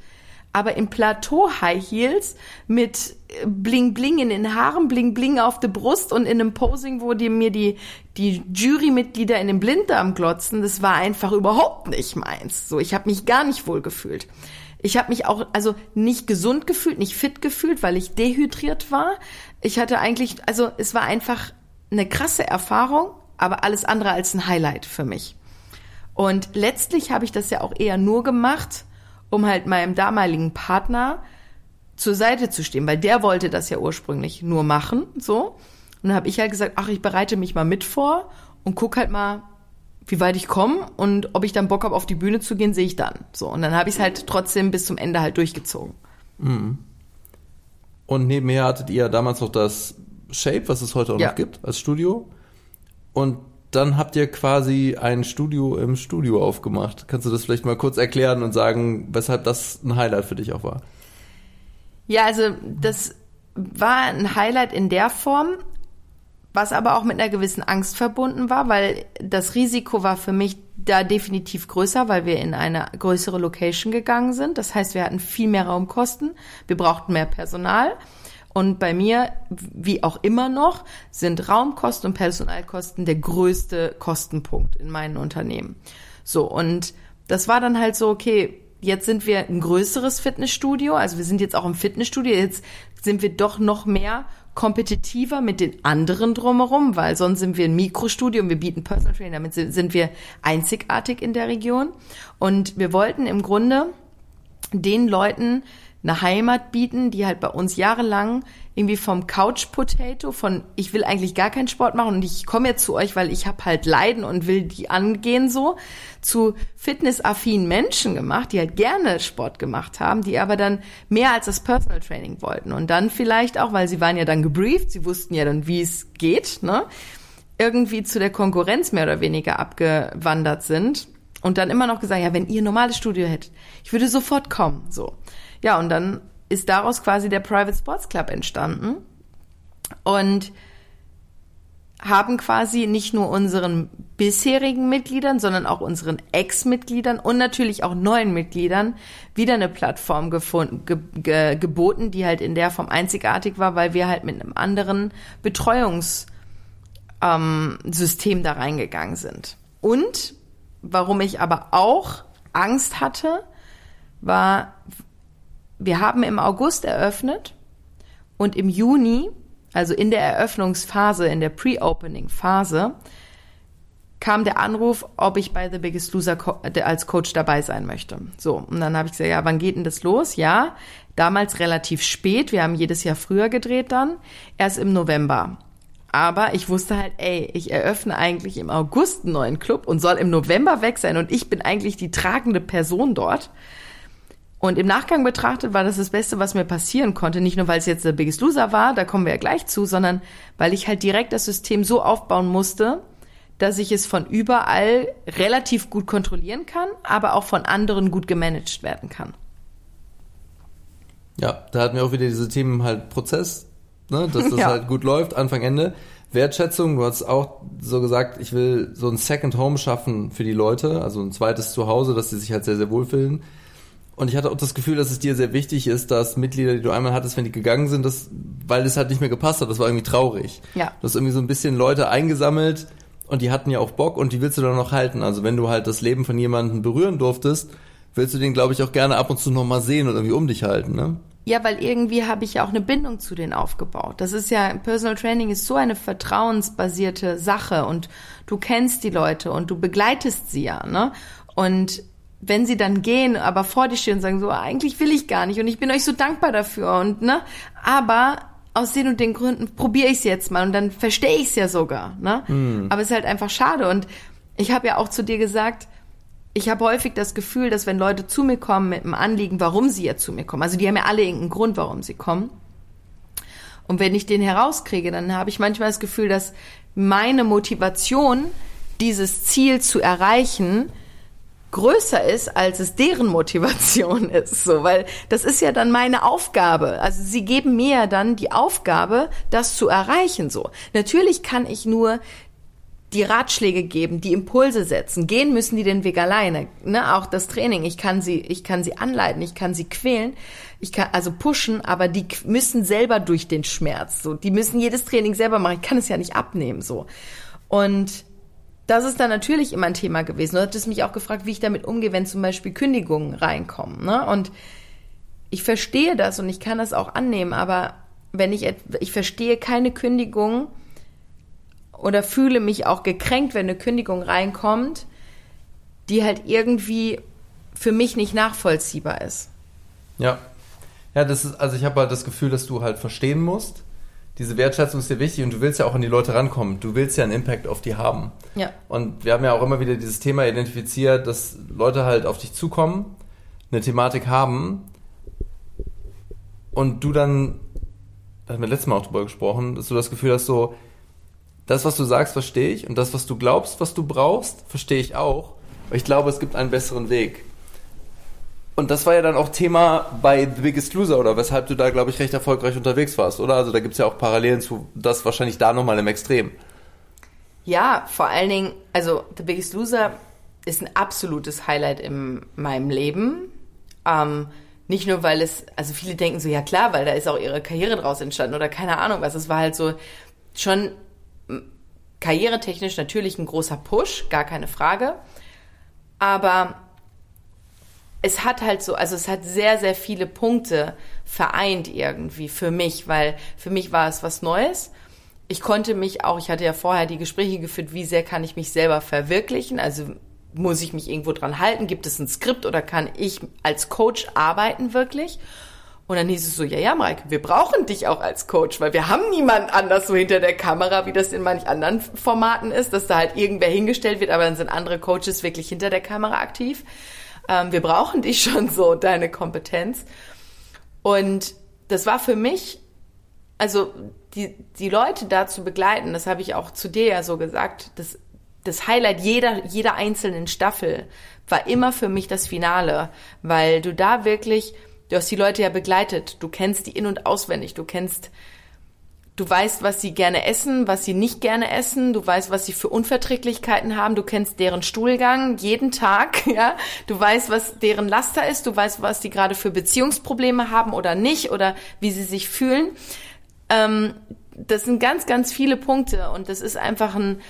aber im Plateau High Heels mit äh, Bling Bling in den Haaren, Bling Bling auf der Brust und in einem Posing, wo die mir die die Jurymitglieder in den Blinddarm glotzen, das war einfach überhaupt nicht meins. So, ich habe mich gar nicht wohl gefühlt. Ich habe mich auch also nicht gesund gefühlt, nicht fit gefühlt, weil ich dehydriert war. Ich hatte eigentlich also es war einfach eine krasse Erfahrung, aber alles andere als ein Highlight für mich. Und letztlich habe ich das ja auch eher nur gemacht, um halt meinem damaligen Partner zur Seite zu stehen, weil der wollte das ja ursprünglich nur machen, so. Und dann habe ich halt gesagt, ach, ich bereite mich mal mit vor und guck halt mal, wie weit ich komme und ob ich dann Bock habe, auf die Bühne zu gehen, sehe ich dann. So. Und dann habe ich es halt trotzdem bis zum Ende halt durchgezogen. Und nebenher hattet ihr damals noch das Shape, was es heute auch Ja. noch gibt, als Studio. Und dann habt ihr quasi ein Studio im Studio aufgemacht. Kannst du das vielleicht mal kurz erklären und sagen, weshalb das ein Highlight für dich auch war? Ja, also das war ein Highlight in der Form, was aber auch mit einer gewissen Angst verbunden war, weil das Risiko war für mich da definitiv größer, weil wir in eine größere Location gegangen sind. Das heißt, wir hatten viel mehr Raumkosten, wir brauchten mehr Personal. Und bei mir, wie auch immer noch, sind Raumkosten und Personalkosten der größte Kostenpunkt in meinen Unternehmen. So, und das war dann halt so, okay, jetzt sind wir ein größeres Fitnessstudio, also wir sind jetzt auch im Fitnessstudio, jetzt sind wir doch noch mehr kompetitiver mit den anderen drumherum, weil sonst sind wir ein Mikrostudio und wir bieten Personal Training, damit sind sind wir einzigartig in der Region. Und wir wollten im Grunde den Leuten eine Heimat bieten, die halt bei uns jahrelang irgendwie vom Couch Potato, von ich will eigentlich gar keinen Sport machen und ich komme jetzt zu euch, weil ich habe halt Leiden und will die angehen so, zu fitnessaffinen Menschen gemacht, die halt gerne Sport gemacht haben, die aber dann mehr als das Personal Training wollten und dann vielleicht auch, weil sie waren ja dann gebrieft, sie wussten ja dann, wie es geht, ne? irgendwie zu der Konkurrenz mehr oder weniger abgewandert sind und dann immer noch gesagt, ja, wenn ihr normales Studio hättet, ich würde sofort kommen, so. Ja, und dann ist daraus quasi der Private Sports Club entstanden und haben quasi nicht nur unseren bisherigen Mitgliedern, sondern auch unseren Ex-Mitgliedern und natürlich auch neuen Mitgliedern wieder eine Plattform gefunden, ge, ge, geboten, die halt in der Form einzigartig war, weil wir halt mit einem anderen Betreuungs ähm, da reingegangen sind. Und warum ich aber auch Angst hatte, war, wir haben im August eröffnet und im Juni, also in der Eröffnungsphase, in der Pre-Opening-Phase, kam der Anruf, ob ich bei The Biggest Loser als Coach dabei sein möchte. So, und dann habe ich gesagt, ja, wann geht denn das los? Ja, damals relativ spät, wir haben jedes Jahr früher gedreht dann, erst im November. Aber ich wusste halt, ey, ich eröffne eigentlich im August einen neuen Club und soll im November weg sein und ich bin eigentlich die tragende Person dort. Und im Nachgang betrachtet war das das Beste, was mir passieren konnte. Nicht nur, weil es jetzt der Biggest Loser war, da kommen wir ja gleich zu, sondern weil ich halt direkt das System so aufbauen musste, dass ich es von überall relativ gut kontrollieren kann, aber auch von anderen gut gemanagt werden kann. Ja, da hatten wir auch wieder diese Themen halt Prozess, ne, dass das Ja. halt gut läuft, Anfang, Ende. Wertschätzung, du hast auch so gesagt, ich will so ein Second Home schaffen für die Leute, also ein zweites Zuhause, dass sie sich halt sehr, sehr wohlfühlen. Und ich hatte auch das Gefühl, dass es dir sehr wichtig ist, dass Mitglieder, die du einmal hattest, wenn die gegangen sind, das, weil es halt nicht mehr gepasst hat, das war irgendwie traurig. Ja. Du hast irgendwie so ein bisschen Leute eingesammelt und die hatten ja auch Bock und die willst du dann noch halten. Also wenn du halt das Leben von jemandem berühren durftest, willst du den, glaube ich, auch gerne ab und zu nochmal sehen und irgendwie um dich halten, ne? Ja, weil irgendwie habe ich ja auch eine Bindung zu denen aufgebaut. Das ist ja, Personal Training ist so eine vertrauensbasierte Sache und du kennst die Leute und du begleitest sie ja, ne? Und wenn sie dann gehen, aber vor dir stehen und sagen so, eigentlich will ich gar nicht und ich bin euch so dankbar dafür und ne, aber aus den und den Gründen probiere ich es jetzt mal und dann verstehe ich es ja sogar, ne? Aber es ist halt einfach schade und ich habe ja auch zu dir gesagt, ich habe häufig das Gefühl, dass wenn Leute zu mir kommen mit einem Anliegen, warum sie jetzt zu mir kommen, also die haben ja alle irgendeinen Grund, warum sie kommen. Und wenn ich den herauskriege, dann habe ich manchmal das Gefühl, dass meine Motivation, dieses Ziel zu erreichen, größer ist, als es deren Motivation ist, so, weil das ist ja dann meine Aufgabe. Also sie geben mir ja dann die Aufgabe, das zu erreichen, so. Natürlich kann ich nur die Ratschläge geben, die Impulse setzen. Gehen müssen die den Weg alleine. Ne? Auch das Training. Ich kann sie, ich kann sie anleiten, ich kann sie quälen, ich kann also pushen, aber die müssen selber durch den Schmerz. So, die müssen jedes Training selber machen. Ich kann es ja nicht abnehmen. So und das ist dann natürlich immer ein Thema gewesen. Du hattest mich auch gefragt, wie ich damit umgehe, wenn zum Beispiel Kündigungen reinkommen. Ne? Und ich verstehe das und ich kann das auch annehmen, aber wenn ich, ich verstehe keine Kündigung oder fühle mich auch gekränkt, wenn eine Kündigung reinkommt, die halt irgendwie für mich nicht nachvollziehbar ist. Ja. Ja, das ist, also ich habe halt das Gefühl, dass du halt verstehen musst. Diese Wertschätzung ist dir wichtig und du willst ja auch an die Leute rankommen. Du willst ja einen Impact auf die haben. Ja. Und wir haben ja auch immer wieder dieses Thema identifiziert, dass Leute halt auf dich zukommen, eine Thematik haben und du dann da haben wir letztes Mal auch drüber gesprochen, dass du das Gefühl hast, so, das, was du sagst, verstehe ich und das, was du glaubst, was du brauchst, verstehe ich auch. Aber ich glaube, es gibt einen besseren Weg. Und das war ja dann auch Thema bei The Biggest Loser oder weshalb du da, glaube ich, recht erfolgreich unterwegs warst, oder? Also da gibt es ja auch Parallelen zu das wahrscheinlich da nochmal im Extrem. Ja, vor allen Dingen, also The Biggest Loser ist ein absolutes Highlight in meinem Leben. Ähm, nicht nur, weil es, also viele denken so, ja klar, weil da ist auch ihre Karriere draus entstanden oder keine Ahnung was. Es war halt so schon karrieretechnisch natürlich ein großer Push, gar keine Frage. Aber es hat halt so, also es hat sehr, sehr viele Punkte vereint irgendwie für mich, weil für mich war es was Neues. Ich konnte mich auch, ich hatte ja vorher die Gespräche geführt, wie sehr kann ich mich selber verwirklichen, also muss ich mich irgendwo dran halten, gibt es ein Skript oder kann ich als Coach arbeiten wirklich? Und dann hieß es so, ja, ja, Mike, wir brauchen dich auch als Coach, weil wir haben niemand anders so hinter der Kamera, wie das in manch anderen Formaten ist, dass da halt irgendwer hingestellt wird, aber dann sind andere Coaches wirklich hinter der Kamera aktiv. Ähm, wir brauchen dich schon so, deine Kompetenz. Und das war für mich, also die, die Leute da zu begleiten, das habe ich auch zu dir ja so gesagt, das, das Highlight jeder, jeder einzelnen Staffel war immer für mich das Finale, weil du da wirklich Du hast die Leute ja begleitet. Du kennst die in- und auswendig. Du kennst, du weißt, was sie gerne essen, was sie nicht gerne essen. Du weißt, was sie für Unverträglichkeiten haben. Du kennst deren Stuhlgang jeden Tag, ja. Du weißt, was deren Laster ist. Du weißt, was die gerade für Beziehungsprobleme haben oder nicht oder wie sie sich fühlen. Ähm, das sind ganz, ganz viele Punkte und das ist einfach ein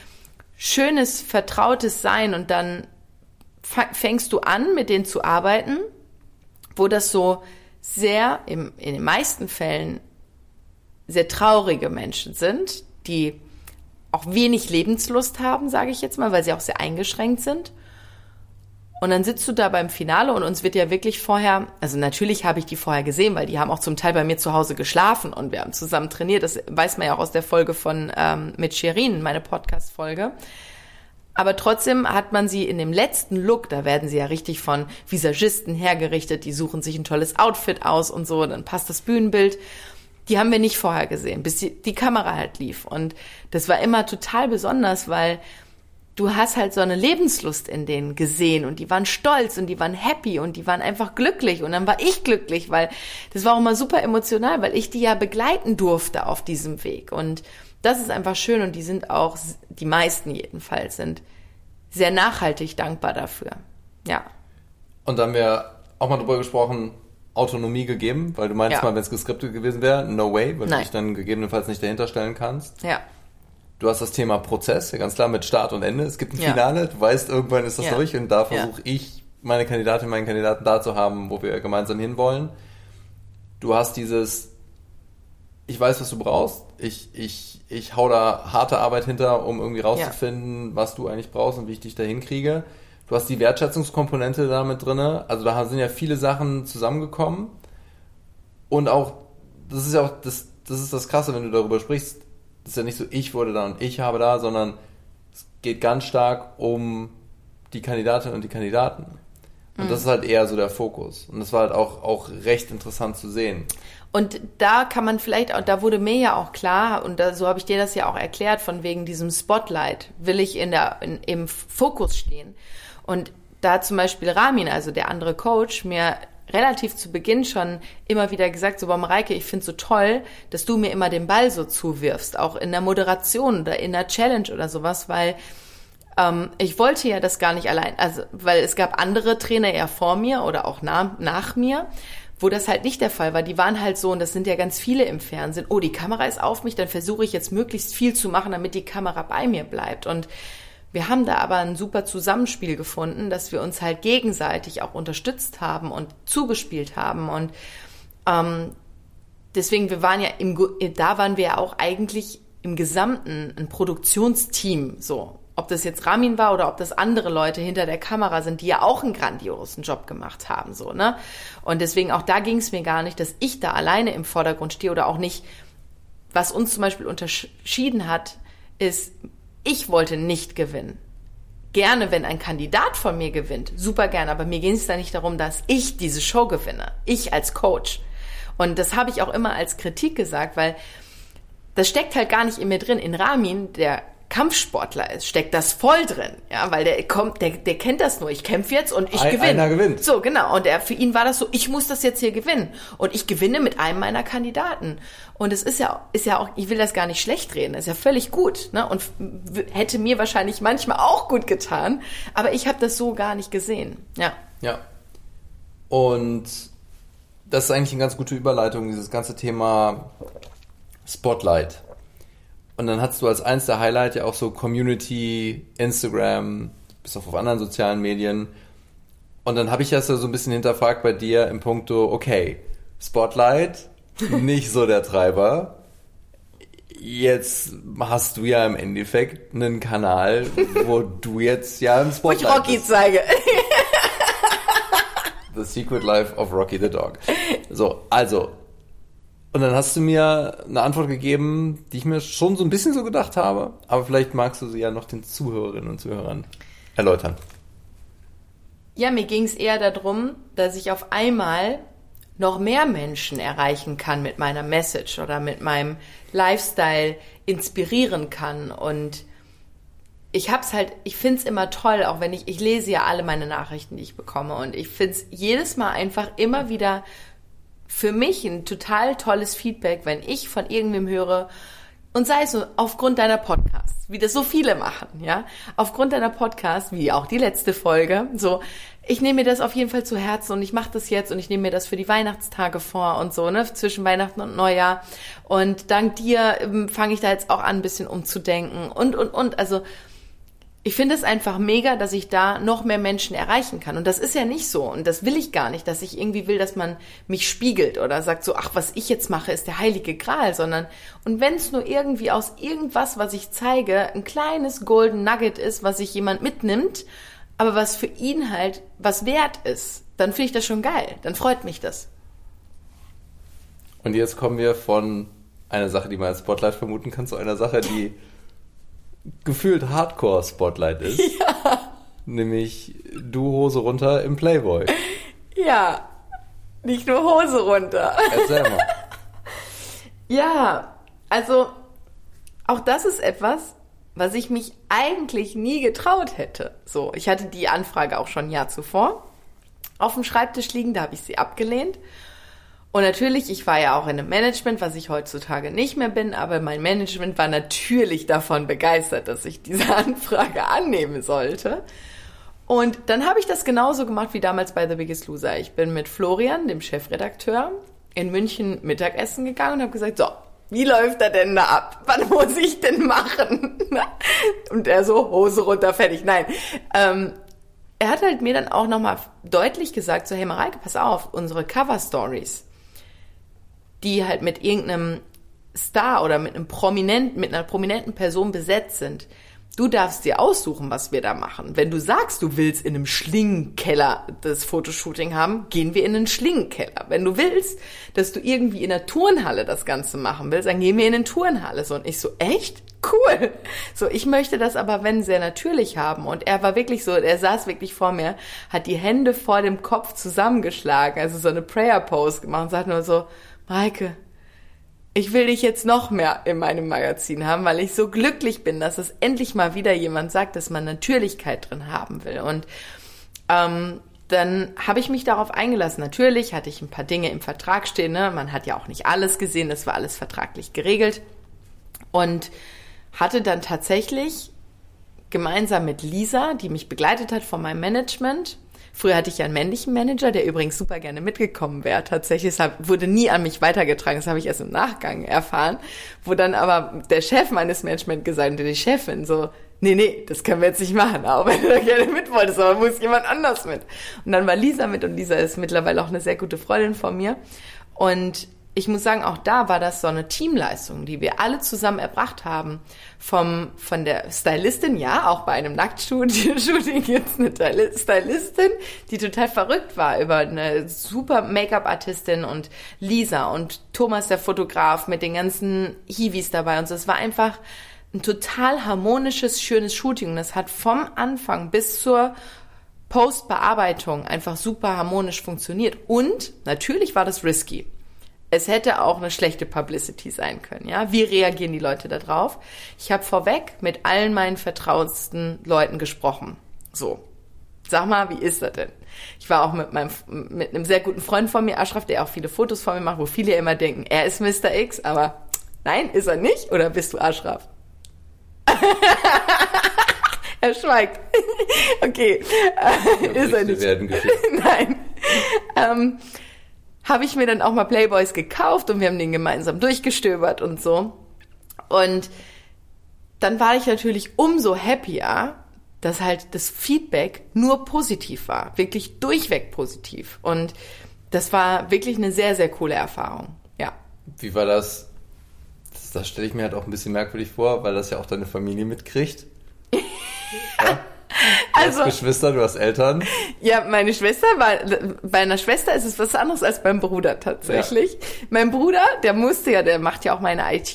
schönes, vertrautes Sein und dann fängst du an, mit denen zu arbeiten wo das so sehr, im, in den meisten Fällen, sehr traurige Menschen sind, die auch wenig Lebenslust haben, sage ich jetzt mal, weil sie auch sehr eingeschränkt sind. Und dann sitzt du da beim Finale und uns wird ja wirklich vorher, also natürlich habe ich die vorher gesehen, weil die haben auch zum Teil bei mir zu Hause geschlafen und wir haben zusammen trainiert. Das weiß man ja auch aus der Folge von ähm, mit Sherin, meine Podcast-Folge. Aber trotzdem hat man sie in dem letzten Look, da werden sie ja richtig von Visagisten hergerichtet, die suchen sich ein tolles Outfit aus und so, dann passt das Bühnenbild. Die haben wir nicht vorher gesehen, bis die, die Kamera halt lief. Und das war immer total besonders, weil du hast halt so eine Lebenslust in denen gesehen und die waren stolz und die waren happy und die waren einfach glücklich und dann war ich glücklich, weil das war auch immer super emotional, weil ich die ja begleiten durfte auf diesem Weg und das ist einfach schön und die sind auch, die meisten jedenfalls, sind sehr nachhaltig dankbar dafür. Ja. Und dann haben wir auch mal drüber gesprochen, Autonomie gegeben, weil du meinst ja. mal, wenn es geskriptet gewesen wäre, no way, weil Nein. du dich dann gegebenenfalls nicht dahinter stellen kannst. Ja. Du hast das Thema Prozess, ja ganz klar mit Start und Ende. Es gibt ein Finale, ja. du weißt, irgendwann ist das ja. durch und da versuche ich, meine Kandidatin, meinen Kandidaten da zu haben, wo wir gemeinsam hinwollen. Du hast dieses, ich weiß, was du brauchst, ich, ich, ich hau da harte Arbeit hinter, um irgendwie rauszufinden, was du eigentlich brauchst und wie ich dich da hinkriege. Du hast die Wertschätzungskomponente da mit drinne. Also da sind ja viele Sachen zusammengekommen. Und auch, das ist ja auch, das, das ist das Krasse, wenn du darüber sprichst. Das ist ja nicht so, ich wurde da und ich habe da, sondern es geht ganz stark um die Kandidatinnen und die Kandidaten. Und mhm. das ist halt eher so der Fokus. Und das war halt auch, auch recht interessant zu sehen. Und da kann man vielleicht auch, da wurde mir ja auch klar, und da, so habe ich dir das ja auch erklärt, von wegen diesem Spotlight, will ich in der, in, im Fokus stehen. Und da zum Beispiel Ramin, also der andere Coach, mir relativ zu Beginn schon immer wieder gesagt, so, boah, Mareike, ich finde so toll, dass du mir immer den Ball so zuwirfst, auch in der Moderation oder in der Challenge oder sowas, weil ähm, ich wollte ja das gar nicht allein, also, weil es gab andere Trainer eher vor mir oder auch nach, nach mir, wo das halt nicht der Fall war. Die waren halt so, und das sind ja ganz viele im Fernsehen, oh, die Kamera ist auf mich, dann versuche ich jetzt möglichst viel zu machen, damit die Kamera bei mir bleibt. Und wir haben da aber ein super Zusammenspiel gefunden, dass wir uns halt gegenseitig auch unterstützt haben und zugespielt haben. Und ähm, deswegen, wir waren ja im, da waren wir ja auch eigentlich im Gesamten ein Produktionsteam so ob das jetzt Ramin war oder ob das andere Leute hinter der Kamera sind, die ja auch einen grandiosen Job gemacht haben, so, ne? Und deswegen auch da ging es mir gar nicht, dass ich da alleine im Vordergrund stehe oder auch nicht, was uns zum Beispiel unterschieden hat, ist, ich wollte nicht gewinnen. Gerne, wenn ein Kandidat von mir gewinnt, super gerne, aber mir ging es da nicht darum, dass ich diese Show gewinne. Ich als Coach. Und das habe ich auch immer als Kritik gesagt, weil das steckt halt gar nicht in mir drin. In Ramin, der Kampfsportler ist, steckt das voll drin, ja, weil der kommt, der, der kennt das nur. Ich kämpfe jetzt und ich Ein, gewinne. Einer gewinnt. So, genau. Und er, für ihn war das so, ich muss das jetzt hier gewinnen. Und ich gewinne mit einem meiner Kandidaten. Und es ist ja, ist ja auch, ich will das gar nicht schlecht reden, ist ja völlig gut, ne? Und hätte mir wahrscheinlich manchmal auch gut getan. Aber ich habe das so gar nicht gesehen. Ja. Ja. Und das ist eigentlich eine ganz gute Überleitung, dieses ganze Thema Spotlight. Und dann hast du als eins der Highlight ja auch so Community, Instagram, bis auch auf anderen sozialen Medien. Und dann habe ich das ja so ein bisschen hinterfragt bei dir im Punkto, okay, Spotlight, nicht so der Treiber. Jetzt hast du ja im Endeffekt einen Kanal, wo du jetzt ja im Wo ich Spotlight Rocky bist. zeige. The Secret Life of Rocky the Dog. So, also. Und dann hast du mir eine Antwort gegeben, die ich mir schon so ein bisschen so gedacht habe, aber vielleicht magst du sie ja noch den Zuhörerinnen und Zuhörern erläutern. Ja, mir ging es eher darum, dass ich auf einmal noch mehr Menschen erreichen kann mit meiner Message oder mit meinem Lifestyle inspirieren kann und ich hab's halt, ich find's immer toll, auch wenn ich, ich lese ja alle meine Nachrichten, die ich bekomme und ich find's jedes Mal einfach immer wieder für mich ein total tolles Feedback, wenn ich von irgendwem höre, und sei es so aufgrund deiner Podcasts, wie das so viele machen, ja, aufgrund deiner Podcasts, wie auch die letzte Folge, so, ich nehme mir das auf jeden Fall zu Herzen und ich mache das jetzt und ich nehme mir das für die Weihnachtstage vor und so, ne, zwischen Weihnachten und Neujahr. Und dank dir ähm, fange ich da jetzt auch an, ein bisschen umzudenken und, und, und, also, ich finde es einfach mega, dass ich da noch mehr Menschen erreichen kann. Und das ist ja nicht so. Und das will ich gar nicht, dass ich irgendwie will, dass man mich spiegelt oder sagt so, ach, was ich jetzt mache, ist der heilige Gral, sondern, und wenn es nur irgendwie aus irgendwas, was ich zeige, ein kleines Golden Nugget ist, was sich jemand mitnimmt, aber was für ihn halt was wert ist, dann finde ich das schon geil. Dann freut mich das. Und jetzt kommen wir von einer Sache, die man als Spotlight vermuten kann, zu einer Sache, die gefühlt Hardcore-Spotlight ist. Ja. Nämlich du Hose runter im Playboy. Ja, nicht nur Hose runter. Erzähl mal. Ja, also auch das ist etwas, was ich mich eigentlich nie getraut hätte. So, ich hatte die Anfrage auch schon ein Jahr zuvor auf dem Schreibtisch liegen, da habe ich sie abgelehnt. Und natürlich, ich war ja auch in einem Management, was ich heutzutage nicht mehr bin, aber mein Management war natürlich davon begeistert, dass ich diese Anfrage annehmen sollte. Und dann habe ich das genauso gemacht wie damals bei The Biggest Loser. Ich bin mit Florian, dem Chefredakteur, in München Mittagessen gegangen und habe gesagt, so, wie läuft er denn da ab? Was muss ich denn machen? Und er so, Hose runter, fertig. Nein. Ähm, er hat halt mir dann auch nochmal deutlich gesagt, so, hey Mareike, pass auf, unsere Cover-Stories, die halt mit irgendeinem Star oder mit einem prominenten, mit einer prominenten Person besetzt sind, Du darfst dir aussuchen, was wir da machen. Wenn du sagst, du willst in einem Schlingenkeller das Fotoshooting haben, gehen wir in einen Schlingenkeller. Wenn du willst, dass du irgendwie in der Turnhalle das Ganze machen willst, dann gehen wir in eine Turnhalle. So, und ich so, echt? Cool. So, ich möchte das aber, wenn, sehr natürlich haben. Und er war wirklich so, er saß wirklich vor mir, hat die Hände vor dem Kopf zusammengeschlagen, also so eine Prayer Pose gemacht und sagt nur so, Maike, ich will dich jetzt noch mehr in meinem Magazin haben, weil ich so glücklich bin, dass es endlich mal wieder jemand sagt, dass man Natürlichkeit drin haben will. Und ähm, dann habe ich mich darauf eingelassen. Natürlich hatte ich ein paar Dinge im Vertrag stehen. Ne? Man hat ja auch nicht alles gesehen, das war alles vertraglich geregelt. Und hatte dann tatsächlich gemeinsam mit Lisa, die mich begleitet hat von meinem Management, Früher hatte ich ja einen männlichen Manager, der übrigens super gerne mitgekommen wäre. Tatsächlich, es wurde nie an mich weitergetragen. Das habe ich erst im Nachgang erfahren. Wo dann aber der Chef meines Management gesagt hat, die Chefin so, nee, nee, das können wir jetzt nicht machen, auch wenn du da gerne mit wolltest, aber muss jemand anders mit. Und dann war Lisa mit und Lisa ist mittlerweile auch eine sehr gute Freundin von mir. Und ich muss sagen, auch da war das so eine Teamleistung, die wir alle zusammen erbracht haben. Vom, von der Stylistin, ja, auch bei einem Nacktshooting jetzt eine Stylistin, die total verrückt war über eine super Make-up-Artistin und Lisa und Thomas, der Fotograf, mit den ganzen Hiwis dabei und so. Es war einfach ein total harmonisches, schönes Shooting. Und es hat vom Anfang bis zur Postbearbeitung einfach super harmonisch funktioniert. Und natürlich war das risky es hätte auch eine schlechte Publicity sein können, ja. Wie reagieren die Leute darauf? Ich habe vorweg mit allen meinen vertrautesten Leuten gesprochen. So. Sag mal, wie ist das denn? Ich war auch mit meinem, mit einem sehr guten Freund von mir, Ashraf, der auch viele Fotos von mir macht, wo viele immer denken, er ist Mr. X, aber nein, ist er nicht? Oder bist du Ashraf? er schweigt. okay. ist er nicht. Werden nein. Ähm, habe ich mir dann auch mal Playboys gekauft und wir haben den gemeinsam durchgestöbert und so. Und dann war ich natürlich umso happier, dass halt das Feedback nur positiv war, wirklich durchweg positiv. Und das war wirklich eine sehr, sehr coole Erfahrung. Ja. Wie war das? Das, das stelle ich mir halt auch ein bisschen merkwürdig vor, weil das ja auch deine Familie mitkriegt. ja? Du also, hast Geschwister, du hast Eltern. Ja, meine Schwester war, bei einer Schwester ist es was anderes als beim Bruder tatsächlich. Ja. Mein Bruder, der musste ja, der macht ja auch meine IT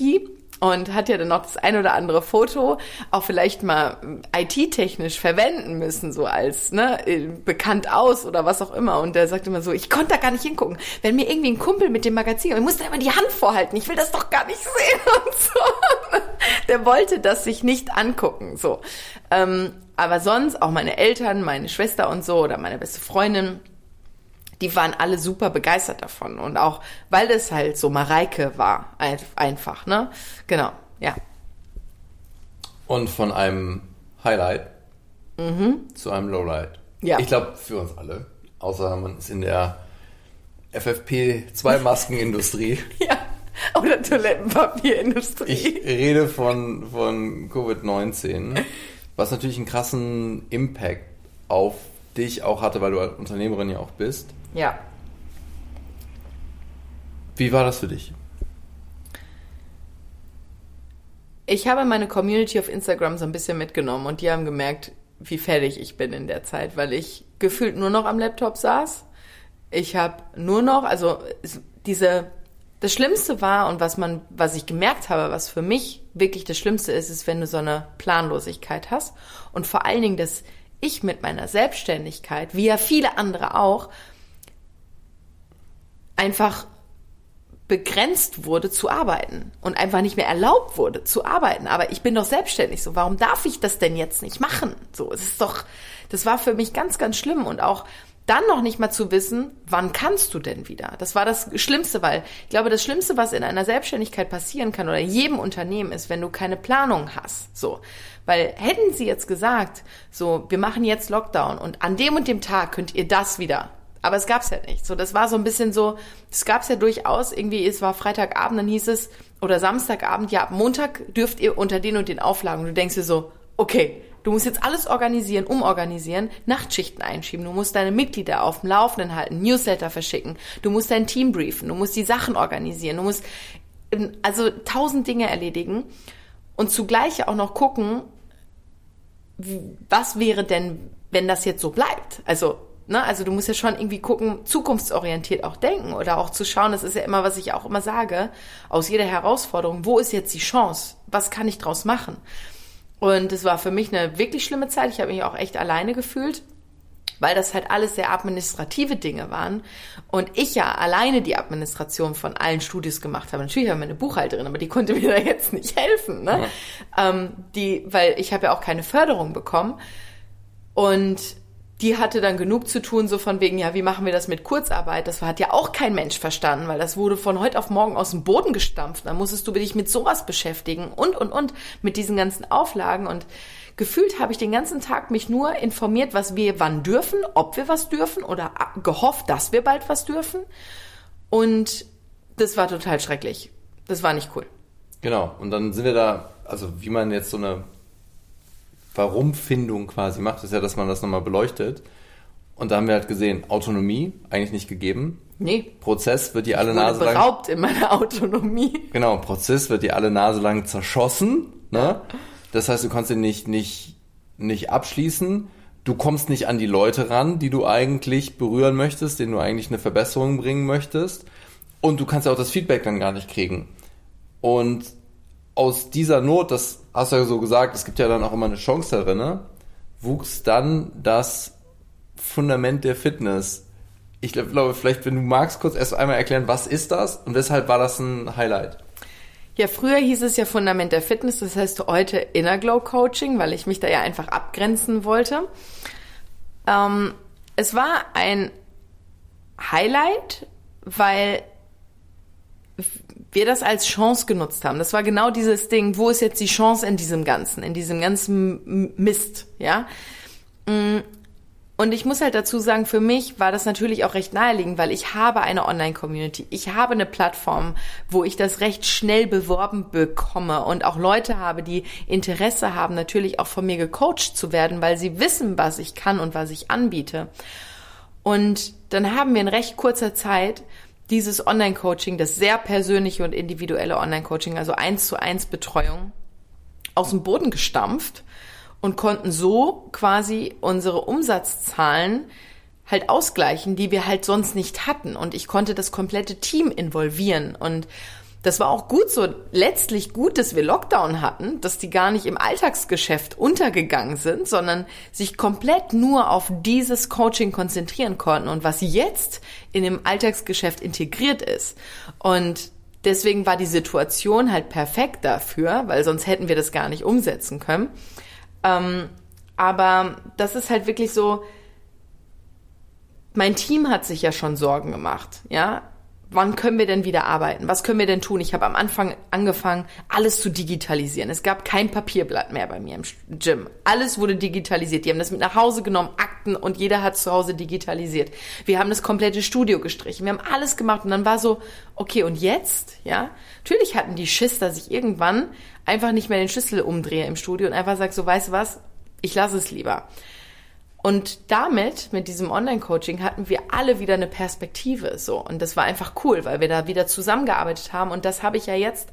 und hat ja dann noch das ein oder andere Foto auch vielleicht mal IT-technisch verwenden müssen, so als ne, bekannt aus oder was auch immer. Und der sagt immer so, ich konnte da gar nicht hingucken. Wenn mir irgendwie ein Kumpel mit dem Magazin, ich musste immer die Hand vorhalten, ich will das doch gar nicht sehen und so. Der wollte das sich nicht angucken, so. Aber sonst auch meine Eltern, meine Schwester und so oder meine beste Freundin, die waren alle super begeistert davon. Und auch, weil es halt so Mareike war, einfach, ne? Genau, ja. Und von einem Highlight mhm. zu einem Lowlight. Ja. Ich glaube, für uns alle. Außer man ist in der FFP2-Maskenindustrie. ja. Oder Toilettenpapierindustrie. Ich rede von, von Covid-19 was natürlich einen krassen Impact auf dich auch hatte, weil du als Unternehmerin ja auch bist. Ja. Wie war das für dich? Ich habe meine Community auf Instagram so ein bisschen mitgenommen und die haben gemerkt, wie fertig ich bin in der Zeit, weil ich gefühlt nur noch am Laptop saß. Ich habe nur noch, also diese das Schlimmste war und was man, was ich gemerkt habe, was für mich wirklich das Schlimmste ist, ist, wenn du so eine Planlosigkeit hast und vor allen Dingen, dass ich mit meiner Selbstständigkeit, wie ja viele andere auch, einfach begrenzt wurde zu arbeiten und einfach nicht mehr erlaubt wurde zu arbeiten. Aber ich bin doch selbstständig. So, warum darf ich das denn jetzt nicht machen? So, es ist doch, das war für mich ganz, ganz schlimm und auch dann noch nicht mal zu wissen, wann kannst du denn wieder? Das war das Schlimmste, weil ich glaube, das Schlimmste, was in einer Selbstständigkeit passieren kann oder jedem Unternehmen ist, wenn du keine Planung hast. So. Weil hätten sie jetzt gesagt, so, wir machen jetzt Lockdown und an dem und dem Tag könnt ihr das wieder. Aber es gab's ja nicht. So, das war so ein bisschen so, es gab's ja durchaus irgendwie, es war Freitagabend, dann hieß es, oder Samstagabend, ja, Montag dürft ihr unter den und den Auflagen. Du denkst dir so, okay, Du musst jetzt alles organisieren, umorganisieren, Nachtschichten einschieben. Du musst deine Mitglieder auf dem Laufenden halten, Newsletter verschicken. Du musst dein Team briefen. Du musst die Sachen organisieren. Du musst also tausend Dinge erledigen und zugleich auch noch gucken, was wäre denn, wenn das jetzt so bleibt? Also Ne? Also du musst ja schon irgendwie gucken, zukunftsorientiert auch denken oder auch zu schauen, das ist ja immer, was ich auch immer sage, aus jeder Herausforderung, wo ist jetzt die Chance? Was kann ich draus machen? Und es war für mich eine wirklich schlimme Zeit. Ich habe mich auch echt alleine gefühlt, weil das halt alles sehr administrative Dinge waren. Und ich ja alleine die Administration von allen Studios gemacht habe. Natürlich habe ich meine Buchhalterin, aber die konnte mir da jetzt nicht helfen. Ne? Ja. Ähm, die, weil ich habe ja auch keine Förderung bekommen. Und die hatte dann genug zu tun, so von wegen, ja, wie machen wir das mit Kurzarbeit? Das hat ja auch kein Mensch verstanden, weil das wurde von heute auf morgen aus dem Boden gestampft. Da musstest du dich mit sowas beschäftigen und, und, und, mit diesen ganzen Auflagen. Und gefühlt habe ich den ganzen Tag mich nur informiert, was wir wann dürfen, ob wir was dürfen oder gehofft, dass wir bald was dürfen. Und das war total schrecklich. Das war nicht cool. Genau. Und dann sind wir da, also wie man jetzt so eine Warum-Findung quasi macht, ist ja, dass man das nochmal beleuchtet. Und da haben wir halt gesehen, Autonomie eigentlich nicht gegeben. Nee. Prozess wird dir alle Nase lang. beraubt in meiner Autonomie. Genau, Prozess wird dir alle Nase lang zerschossen. Ne? Das heißt, du kannst ihn nicht, nicht, nicht abschließen. Du kommst nicht an die Leute ran, die du eigentlich berühren möchtest, denen du eigentlich eine Verbesserung bringen möchtest. Und du kannst auch das Feedback dann gar nicht kriegen. Und aus dieser Not, das hast du ja so gesagt, es gibt ja dann auch immer eine Chance darin, ne? wuchs dann das Fundament der Fitness ich glaube, vielleicht, wenn du magst, kurz erst einmal erklären, was ist das und weshalb war das ein Highlight? Ja, früher hieß es ja Fundament der Fitness, das heißt heute Inner Glow Coaching, weil ich mich da ja einfach abgrenzen wollte. Ähm, es war ein Highlight, weil wir das als Chance genutzt haben. Das war genau dieses Ding, wo ist jetzt die Chance in diesem Ganzen, in diesem ganzen Mist, ja? Mm, und ich muss halt dazu sagen, für mich war das natürlich auch recht naheliegend, weil ich habe eine Online-Community. Ich habe eine Plattform, wo ich das recht schnell beworben bekomme und auch Leute habe, die Interesse haben, natürlich auch von mir gecoacht zu werden, weil sie wissen, was ich kann und was ich anbiete. Und dann haben wir in recht kurzer Zeit dieses Online-Coaching, das sehr persönliche und individuelle Online-Coaching, also eins zu eins Betreuung, aus dem Boden gestampft und konnten so quasi unsere Umsatzzahlen halt ausgleichen, die wir halt sonst nicht hatten. Und ich konnte das komplette Team involvieren. Und das war auch gut so, letztlich gut, dass wir Lockdown hatten, dass die gar nicht im Alltagsgeschäft untergegangen sind, sondern sich komplett nur auf dieses Coaching konzentrieren konnten und was jetzt in dem Alltagsgeschäft integriert ist. Und deswegen war die Situation halt perfekt dafür, weil sonst hätten wir das gar nicht umsetzen können. Ähm, aber das ist halt wirklich so, mein Team hat sich ja schon Sorgen gemacht, ja. Wann können wir denn wieder arbeiten? Was können wir denn tun? Ich habe am Anfang angefangen, alles zu digitalisieren. Es gab kein Papierblatt mehr bei mir im Gym. Alles wurde digitalisiert. Die haben das mit nach Hause genommen, Akten und jeder hat zu Hause digitalisiert. Wir haben das komplette Studio gestrichen. Wir haben alles gemacht und dann war so, okay, und jetzt? Ja, natürlich hatten die Schiss, dass ich irgendwann einfach nicht mehr den Schlüssel umdrehe im Studio und einfach sage, so weißt du was, ich lasse es lieber. Und damit, mit diesem Online-Coaching, hatten wir alle wieder eine Perspektive, so. Und das war einfach cool, weil wir da wieder zusammengearbeitet haben. Und das habe ich ja jetzt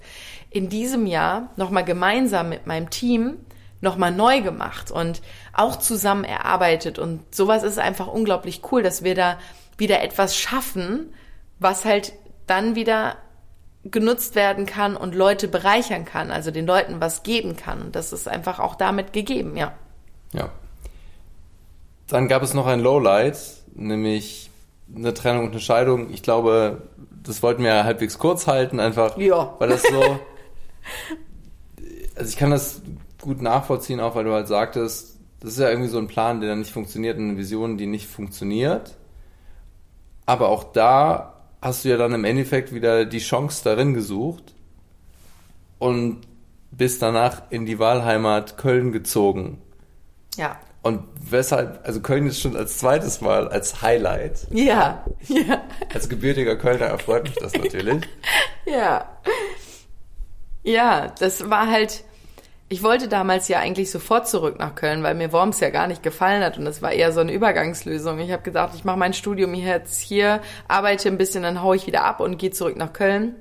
in diesem Jahr nochmal gemeinsam mit meinem Team nochmal neu gemacht und auch zusammen erarbeitet. Und sowas ist einfach unglaublich cool, dass wir da wieder etwas schaffen, was halt dann wieder genutzt werden kann und Leute bereichern kann, also den Leuten was geben kann. Und das ist einfach auch damit gegeben, ja. Ja. Dann gab es noch ein Lowlight, nämlich eine Trennung und eine Scheidung. Ich glaube, das wollten wir halbwegs kurz halten, einfach, ja. weil das so. also ich kann das gut nachvollziehen, auch weil du halt sagtest, das ist ja irgendwie so ein Plan, der dann nicht funktioniert, eine Vision, die nicht funktioniert. Aber auch da hast du ja dann im Endeffekt wieder die Chance darin gesucht und bist danach in die Wahlheimat Köln gezogen. Ja. Und weshalb, also Köln ist schon als zweites Mal als Highlight. Ja, ja. Als gebürtiger Kölner erfreut mich das natürlich. ja. Ja, das war halt, ich wollte damals ja eigentlich sofort zurück nach Köln, weil mir Worms ja gar nicht gefallen hat und das war eher so eine Übergangslösung. Ich habe gedacht, ich mache mein Studium jetzt hier, arbeite ein bisschen, dann haue ich wieder ab und gehe zurück nach Köln.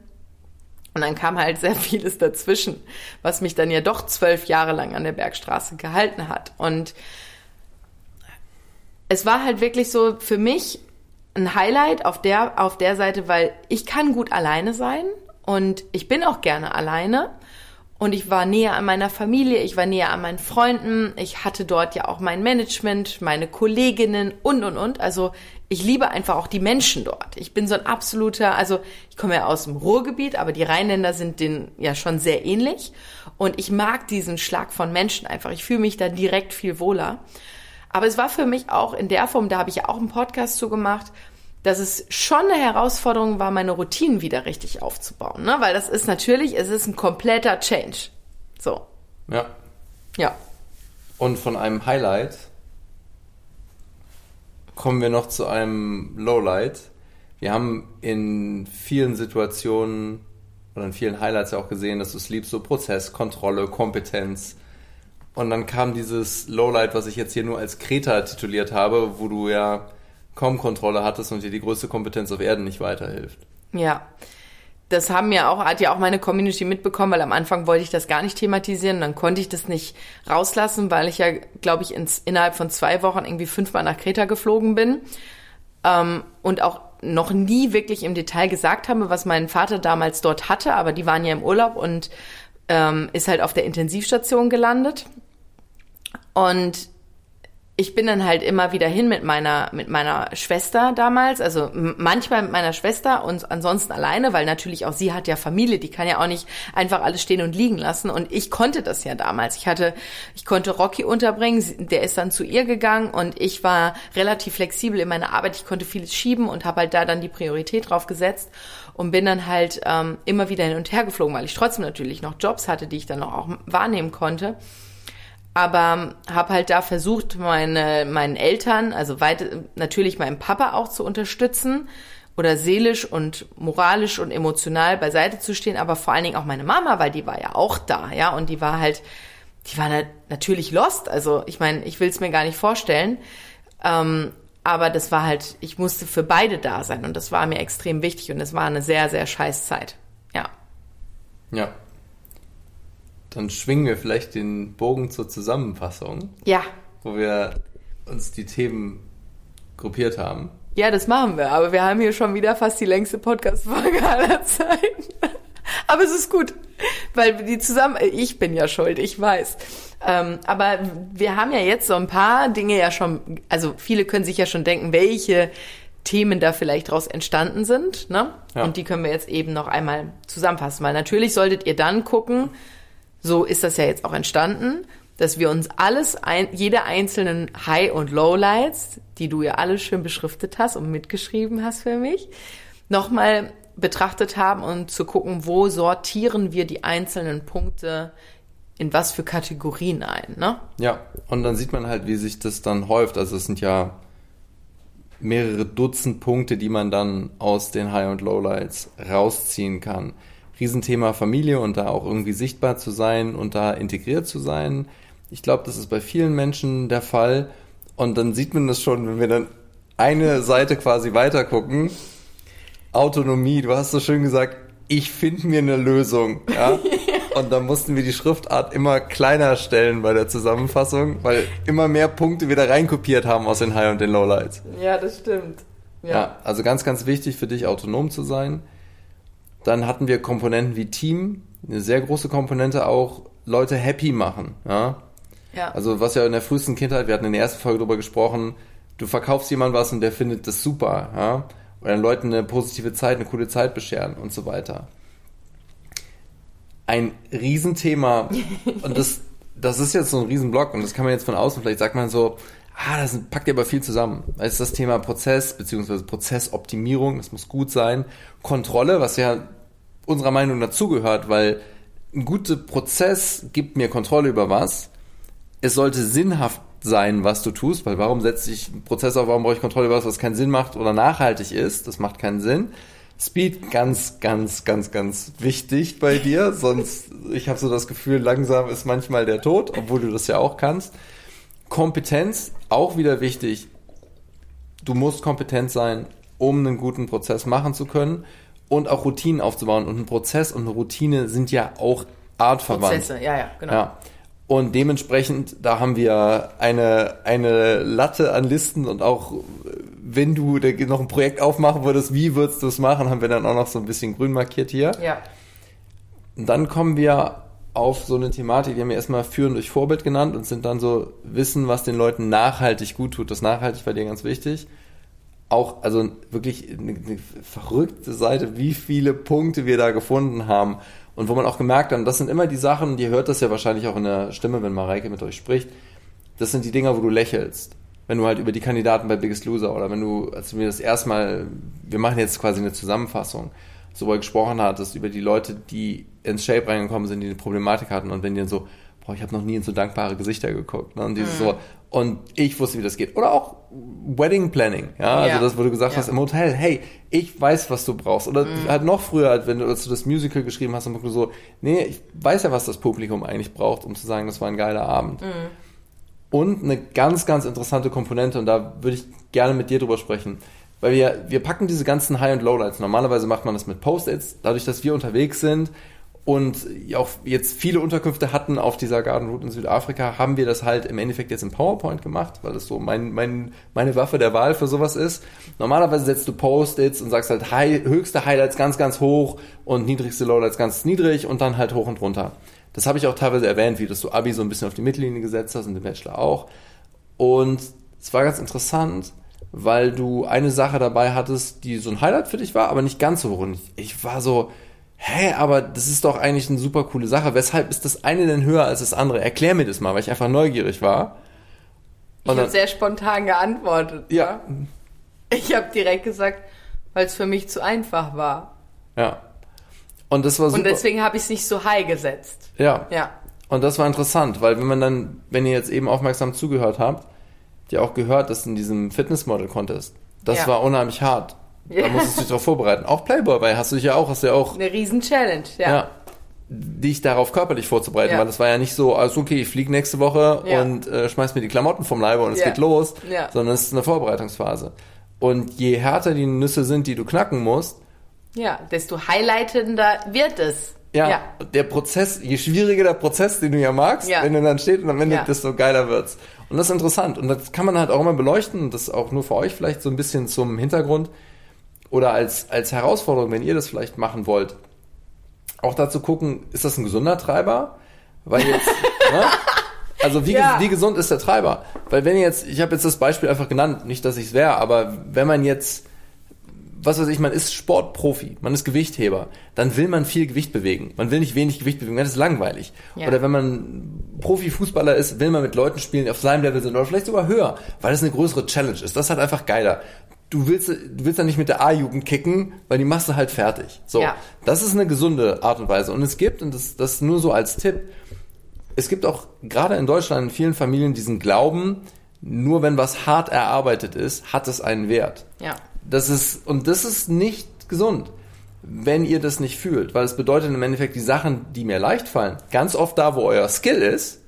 Und dann kam halt sehr vieles dazwischen, was mich dann ja doch zwölf Jahre lang an der Bergstraße gehalten hat. Und es war halt wirklich so für mich ein Highlight auf der, auf der Seite, weil ich kann gut alleine sein und ich bin auch gerne alleine. Und ich war näher an meiner Familie, ich war näher an meinen Freunden, ich hatte dort ja auch mein Management, meine Kolleginnen und, und, und. Also ich liebe einfach auch die Menschen dort. Ich bin so ein absoluter, also ich komme ja aus dem Ruhrgebiet, aber die Rheinländer sind denen ja schon sehr ähnlich. Und ich mag diesen Schlag von Menschen einfach. Ich fühle mich da direkt viel wohler. Aber es war für mich auch in der Form, da habe ich ja auch einen Podcast zu gemacht, dass es schon eine Herausforderung war, meine Routinen wieder richtig aufzubauen. Ne? Weil das ist natürlich, es ist ein kompletter Change. So. Ja. Ja. Und von einem Highlight kommen wir noch zu einem Lowlight. Wir haben in vielen Situationen oder in vielen Highlights ja auch gesehen, dass du es liebst, so Prozess, Kontrolle, Kompetenz. Und dann kam dieses Lowlight, was ich jetzt hier nur als Kreta tituliert habe, wo du ja kaum Kontrolle hattest und dir die größte Kompetenz auf Erden nicht weiterhilft. Ja. Das haben ja auch, hat ja auch meine Community mitbekommen, weil am Anfang wollte ich das gar nicht thematisieren, dann konnte ich das nicht rauslassen, weil ich ja, glaube ich, ins, innerhalb von zwei Wochen irgendwie fünfmal nach Kreta geflogen bin ähm, und auch noch nie wirklich im Detail gesagt habe, was mein Vater damals dort hatte, aber die waren ja im Urlaub und ähm, ist halt auf der Intensivstation gelandet. Und ich bin dann halt immer wieder hin mit meiner mit meiner Schwester damals, also manchmal mit meiner Schwester und ansonsten alleine, weil natürlich auch sie hat ja Familie, die kann ja auch nicht einfach alles stehen und liegen lassen. Und ich konnte das ja damals. Ich hatte ich konnte Rocky unterbringen, der ist dann zu ihr gegangen und ich war relativ flexibel in meiner Arbeit, ich konnte vieles schieben und habe halt da dann die Priorität drauf gesetzt und bin dann halt ähm, immer wieder hin und her geflogen, weil ich trotzdem natürlich noch Jobs hatte, die ich dann auch wahrnehmen konnte aber habe halt da versucht, meine meinen Eltern, also weit, natürlich meinen Papa auch zu unterstützen oder seelisch und moralisch und emotional beiseite zu stehen, aber vor allen Dingen auch meine Mama, weil die war ja auch da, ja, und die war halt, die war natürlich lost. Also ich meine, ich will es mir gar nicht vorstellen, ähm, aber das war halt, ich musste für beide da sein und das war mir extrem wichtig und es war eine sehr sehr scheiß Zeit, ja. Ja, dann schwingen wir vielleicht den Bogen zur Zusammenfassung. Ja. Wo wir uns die Themen gruppiert haben. Ja, das machen wir. Aber wir haben hier schon wieder fast die längste Podcast-Folge aller Zeiten. aber es ist gut, weil die zusammen, ich bin ja schuld, ich weiß. Ähm, aber wir haben ja jetzt so ein paar Dinge ja schon, also viele können sich ja schon denken, welche Themen da vielleicht daraus entstanden sind, ne? Ja. Und die können wir jetzt eben noch einmal zusammenfassen, weil natürlich solltet ihr dann gucken, so ist das ja jetzt auch entstanden, dass wir uns alles, ein, jede einzelnen High- und Lowlights, die du ja alle schön beschriftet hast und mitgeschrieben hast für mich, nochmal betrachtet haben und zu gucken, wo sortieren wir die einzelnen Punkte in was für Kategorien ein, ne? Ja, und dann sieht man halt, wie sich das dann häuft. Also es sind ja mehrere Dutzend Punkte, die man dann aus den High- und Lowlights rausziehen kann. Riesenthema Familie und da auch irgendwie sichtbar zu sein und da integriert zu sein. Ich glaube, das ist bei vielen Menschen der Fall. Und dann sieht man das schon, wenn wir dann eine Seite quasi weiter gucken. Autonomie, du hast so schön gesagt, ich finde mir eine Lösung. Ja? Und dann mussten wir die Schriftart immer kleiner stellen bei der Zusammenfassung, weil immer mehr Punkte wieder reinkopiert haben aus den High- und den Lowlights. Ja, das stimmt. Ja. ja, also ganz, ganz wichtig für dich, autonom zu sein. Dann hatten wir Komponenten wie Team, eine sehr große Komponente auch, Leute happy machen. Ja? Ja. Also was ja in der frühesten Kindheit, wir hatten in der ersten Folge darüber gesprochen, du verkaufst jemand was und der findet das super. Ja? Oder den Leuten eine positive Zeit, eine coole Zeit bescheren und so weiter. Ein Riesenthema und das, das ist jetzt so ein Riesenblock und das kann man jetzt von außen, vielleicht sagt man so, ah, das packt ihr aber viel zusammen. Das ist das Thema Prozess beziehungsweise Prozessoptimierung, das muss gut sein. Kontrolle, was ja unserer Meinung dazugehört, weil ein guter Prozess gibt mir Kontrolle über was. Es sollte sinnhaft sein, was du tust, weil warum setze ich einen Prozess auf, warum brauche ich Kontrolle über was, was keinen Sinn macht oder nachhaltig ist? Das macht keinen Sinn. Speed ganz, ganz, ganz, ganz wichtig bei dir, sonst, ich habe so das Gefühl, langsam ist manchmal der Tod, obwohl du das ja auch kannst. Kompetenz, auch wieder wichtig. Du musst kompetent sein, um einen guten Prozess machen zu können und auch Routinen aufzubauen. Und ein Prozess und eine Routine sind ja auch artverwandt. Prozesse, ja, ja, genau. Ja. Und dementsprechend, da haben wir eine, eine Latte an Listen und auch wenn du noch ein Projekt aufmachen würdest, wie würdest du es machen, haben wir dann auch noch so ein bisschen grün markiert hier. Ja. Und dann kommen wir auf so eine Thematik, die haben wir erstmal Führen durch Vorbild genannt und sind dann so Wissen, was den Leuten nachhaltig gut tut. Das nachhaltig bei dir ganz wichtig auch, also wirklich eine, eine, verrückte Seite, wie viele Punkte wir da gefunden haben. Und wo man auch gemerkt hat, das sind immer die Sachen, die hört das ja wahrscheinlich auch in der Stimme, wenn Mareike mit euch spricht. Das sind die Dinger, wo du lächelst. Wenn du halt über die Kandidaten bei Biggest Loser oder wenn du, als du mir das erstmal, wir machen jetzt quasi eine Zusammenfassung, so gesprochen hattest, über die Leute, die ins Shape reingekommen sind, die eine Problematik hatten und wenn die dann so, boah, ich habe noch nie in so dankbare Gesichter geguckt. Ne? Und dieses mhm. so, und ich wusste, wie das geht. Oder auch Wedding Planning, ja, also ja. das, wo du gesagt ja. hast im Hotel, hey, ich weiß, was du brauchst. Oder mhm. halt noch früher, halt, wenn du, als du das Musical geschrieben hast, und du so, nee, ich weiß ja, was das Publikum eigentlich braucht, um zu sagen, das war ein geiler Abend. Mhm. Und eine ganz, ganz interessante Komponente, und da würde ich gerne mit dir drüber sprechen. Weil wir, wir packen diese ganzen High- und Lowlights. Normalerweise macht man das mit Post-its. Dadurch, dass wir unterwegs sind und auch jetzt viele Unterkünfte hatten auf dieser Garden Route in Südafrika, haben wir das halt im Endeffekt jetzt in PowerPoint gemacht, weil das so mein, mein, meine Waffe der Wahl für sowas ist. Normalerweise setzt du Post-its und sagst halt high, höchste Highlights ganz, ganz hoch und niedrigste Lowlights ganz niedrig und dann halt hoch und runter. Das habe ich auch teilweise erwähnt, wie das so Abi so ein bisschen auf die Mittellinie gesetzt hast und den Bachelor auch. Und es war ganz interessant, weil du eine Sache dabei hattest, die so ein Highlight für dich war, aber nicht ganz so rund. Ich war so, hä, aber das ist doch eigentlich eine super coole Sache. Weshalb ist das eine denn höher als das andere? Erklär mir das mal, weil ich einfach neugierig war. ich habe sehr spontan geantwortet. Ja. Ne? Ich habe direkt gesagt, weil es für mich zu einfach war. Ja. Und das war super. Und deswegen habe ich es nicht so high gesetzt. Ja. Ja. Und das war interessant, weil wenn man dann, wenn ihr jetzt eben aufmerksam zugehört habt, habt ihr auch gehört, dass in diesem Fitnessmodel-Contest, das Ja. war unheimlich hart. Da Ja. musstest du dich darauf vorbereiten. Auch Playboy, weil hast du dich ja auch, hast du ja auch, Eine riesen Challenge, ja. ja, dich darauf körperlich vorzubereiten, Ja. weil das war ja nicht so, also okay, ich fliege nächste Woche Ja. und äh, schmeiß mir die Klamotten vom Leibe und es geht los, sondern es ist eine Vorbereitungsphase. Und je härter die Nüsse sind, die du knacken musst, Ja, desto highlightender wird es. Ja, Ja. der Prozess, je schwieriger der Prozess, den du ja magst, Ja. wenn er dann steht und am Ende, Ja. desto geiler wird's. Und das ist interessant. Und das kann man halt auch immer beleuchten das auch nur für euch vielleicht so ein bisschen zum Hintergrund oder als, als Herausforderung, wenn ihr das vielleicht machen wollt. Auch dazu gucken, ist das ein gesunder Treiber? Weil jetzt, ne? Also wie, Ja. wie gesund ist der Treiber? Weil wenn jetzt, ich habe jetzt das Beispiel einfach genannt, nicht, dass ich es wäre, aber wenn man jetzt was weiß ich, man ist Sportprofi, man ist Gewichtheber, dann will man viel Gewicht bewegen. Man will nicht wenig Gewicht bewegen, das ist langweilig. Ja. Oder wenn man Profifußballer ist, will man mit Leuten spielen, die auf seinem Level sind oder vielleicht sogar höher, weil das eine größere Challenge ist. Das ist halt einfach geiler. Du willst, du willst dann nicht mit der A-Jugend kicken, weil die machst du halt fertig. So. Ja. Das ist eine gesunde Art und Weise. Und es gibt, und das, das nur so als Tipp, es gibt auch gerade in Deutschland in vielen Familien diesen Glauben, nur wenn was hart erarbeitet ist, hat es einen Wert. Ja. Das ist, und das ist nicht gesund, wenn ihr das nicht fühlt, weil es bedeutet im Endeffekt, die Sachen, die mir leicht fallen, ganz oft da, wo euer Skill ist,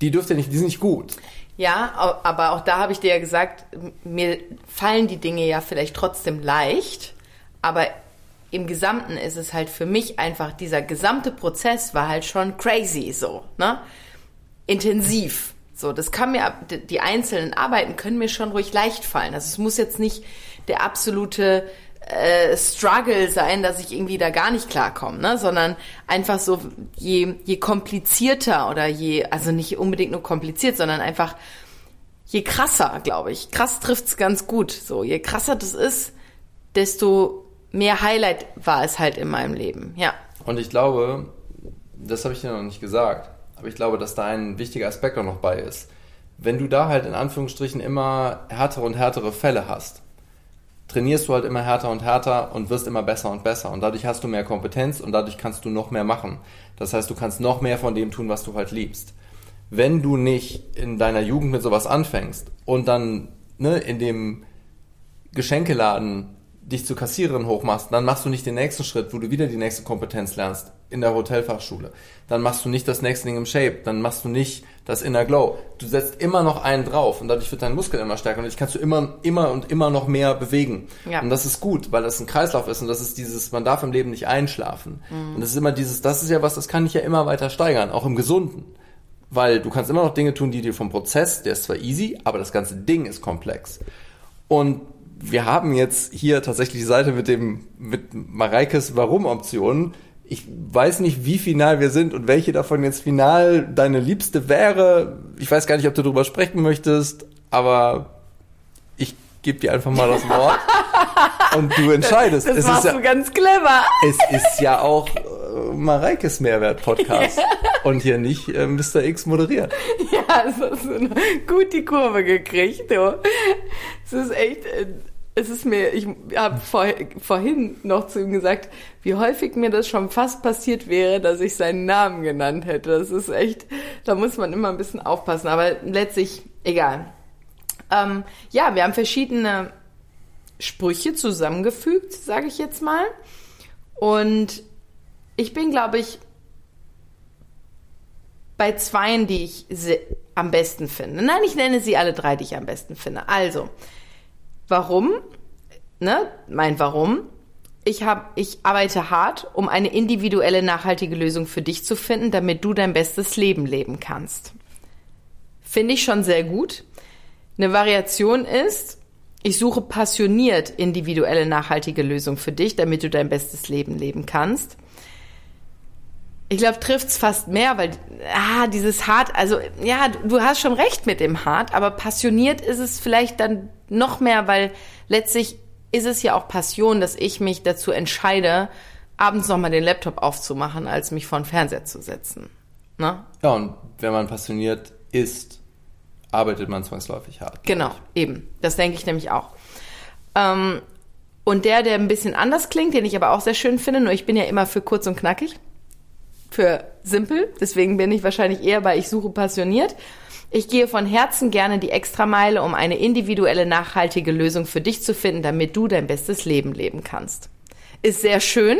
die dürft ihr nicht, die sind nicht gut. Ja, aber auch da habe ich dir ja gesagt, mir fallen die Dinge ja vielleicht trotzdem leicht, aber im Gesamten ist es halt für mich einfach, dieser gesamte Prozess war halt schon crazy so, ne? Intensiv. So, das kann mir, die einzelnen Arbeiten können mir schon ruhig leicht fallen. Also es muss jetzt nicht der absolute äh, Struggle sein, dass ich irgendwie da gar nicht klarkomme, ne? sondern einfach so, je, je komplizierter oder je, also nicht unbedingt nur kompliziert, sondern einfach je krasser, glaube ich. Krass trifft's ganz gut. So, je krasser das ist, desto mehr Highlight war es halt in meinem Leben. Ja. Und ich glaube, das habe ich dir noch nicht gesagt, aber ich glaube, dass da ein wichtiger Aspekt auch noch bei ist. Wenn du da halt in Anführungsstrichen immer härtere und härtere Fälle hast, trainierst du halt immer härter und härter und wirst immer besser und besser. Und dadurch hast du mehr Kompetenz und dadurch kannst du noch mehr machen. Das heißt, du kannst noch mehr von dem tun, was du halt liebst. Wenn du nicht in deiner Jugend mit sowas anfängst und dann ne, in dem Geschenkeladen dich zur Kassiererin hochmachst, dann machst du nicht den nächsten Schritt, wo du wieder die nächste Kompetenz lernst in der Hotelfachschule. Dann machst du nicht das nächste Ding im Shape, dann machst du nicht das Inner Glow. Du setzt immer noch einen drauf und dadurch wird dein Muskel immer stärker und dadurch kannst du immer, immer und immer noch mehr bewegen. Ja. Und das ist gut, weil das ein Kreislauf ist und das ist dieses, man darf im Leben nicht einschlafen. Und das ist immer dieses, das ist ja was, das kann ich ja immer weiter steigern, auch im Gesunden. Weil du kannst immer noch Dinge tun, die dir vom Prozess, der ist zwar easy, aber das ganze Ding ist komplex. Und wir haben jetzt hier tatsächlich die Seite mit dem, mit Mareikes Warum-Optionen. Ich weiß nicht, wie final wir sind und welche davon jetzt final deine liebste wäre. Ich weiß gar nicht, ob du darüber sprechen möchtest, aber ich gebe dir einfach mal das Wort und du entscheidest. Das es, machst ist du ja, ganz clever. es ist ja auch äh, Mareikes Mehrwert-Podcast und hier nicht äh, Mr. X moderiert. Ja, es hast du gut die Kurve gekriegt, du. Es ist echt, äh, es ist mir, ich habe vor, vorhin noch zu ihm gesagt, wie häufig mir das schon fast passiert wäre, dass ich seinen Namen genannt hätte. Das ist echt, da muss man immer ein bisschen aufpassen, aber letztlich egal. Ähm, ja, wir haben verschiedene Sprüche zusammengefügt, sage ich jetzt mal. Und ich bin, glaube ich, bei zweien, die ich am besten finde. Nein, ich nenne sie alle drei, die ich am besten finde. Also, warum? Ne, mein Warum? Ich, hab, ich arbeite hart, um eine individuelle, nachhaltige Lösung für dich zu finden, damit du dein bestes Leben leben kannst. Finde ich schon sehr gut. Eine Variation ist, ich suche passioniert individuelle, nachhaltige Lösung für dich, damit du dein bestes Leben leben kannst. Ich glaube, trifft's fast mehr, weil ah, dieses hart, also ja, du hast schon recht mit dem hart, aber passioniert ist es vielleicht dann noch mehr, weil letztlich ist es ja auch Passion, dass ich mich dazu entscheide, abends nochmal den Laptop aufzumachen, als mich vor den Fernseher zu setzen. Ne? Ja, und wenn man passioniert ist, arbeitet man zwangsläufig hart. Genau, eben. Das denke ich nämlich auch. Ähm, und der, der ein bisschen anders klingt, den ich aber auch sehr schön finde, nur ich bin ja immer für kurz und knackig, für simpel, deswegen bin ich wahrscheinlich eher bei Ich suche passioniert. Ich gehe von Herzen gerne die Extrameile, um eine individuelle, nachhaltige Lösung für dich zu finden, damit du dein bestes Leben leben kannst. Ist sehr schön,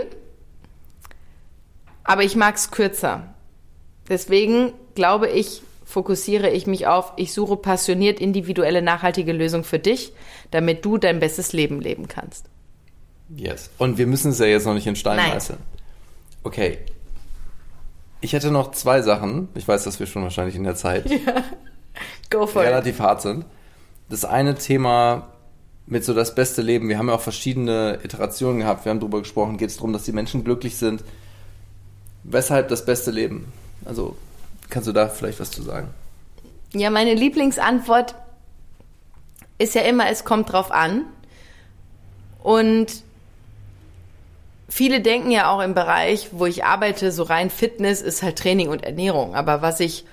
aber ich mag's kürzer. Deswegen glaube ich, fokussiere ich mich auf, ich suche passioniert individuelle, nachhaltige Lösung für dich, damit du dein bestes Leben leben kannst. Yes. Und wir müssen es ja jetzt noch nicht in Stein meißeln. Okay. Ich hätte noch zwei Sachen. Ich weiß, dass wir schon wahrscheinlich in der Zeit ja. Go for relativ it. hart sind. Das eine Thema mit so das beste Leben. Wir haben ja auch verschiedene Iterationen gehabt. Wir haben darüber gesprochen. Geht es darum, dass die Menschen glücklich sind? Weshalb das beste Leben? Also kannst du da vielleicht was zu sagen? Ja, meine Lieblingsantwort ist ja immer, es kommt drauf an. Und viele denken ja auch im Bereich, wo ich arbeite, so rein Fitness ist halt Training und Ernährung. Aber was ich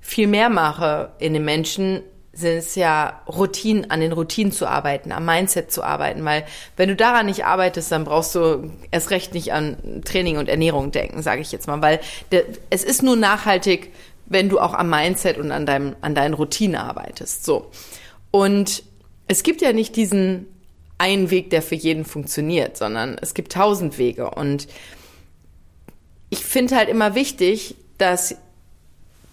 viel mehr mache in den Menschen, sind es ja Routinen, an den Routinen zu arbeiten, am Mindset zu arbeiten, weil wenn du daran nicht arbeitest, dann brauchst du erst recht nicht an Training und Ernährung denken, sage ich jetzt mal, weil der, es ist nur nachhaltig, wenn du auch am Mindset und an deinem an deinen Routinen arbeitest. So und es gibt ja nicht diesen einen Weg, der für jeden funktioniert, sondern es gibt tausend Wege und ich finde halt immer wichtig, dass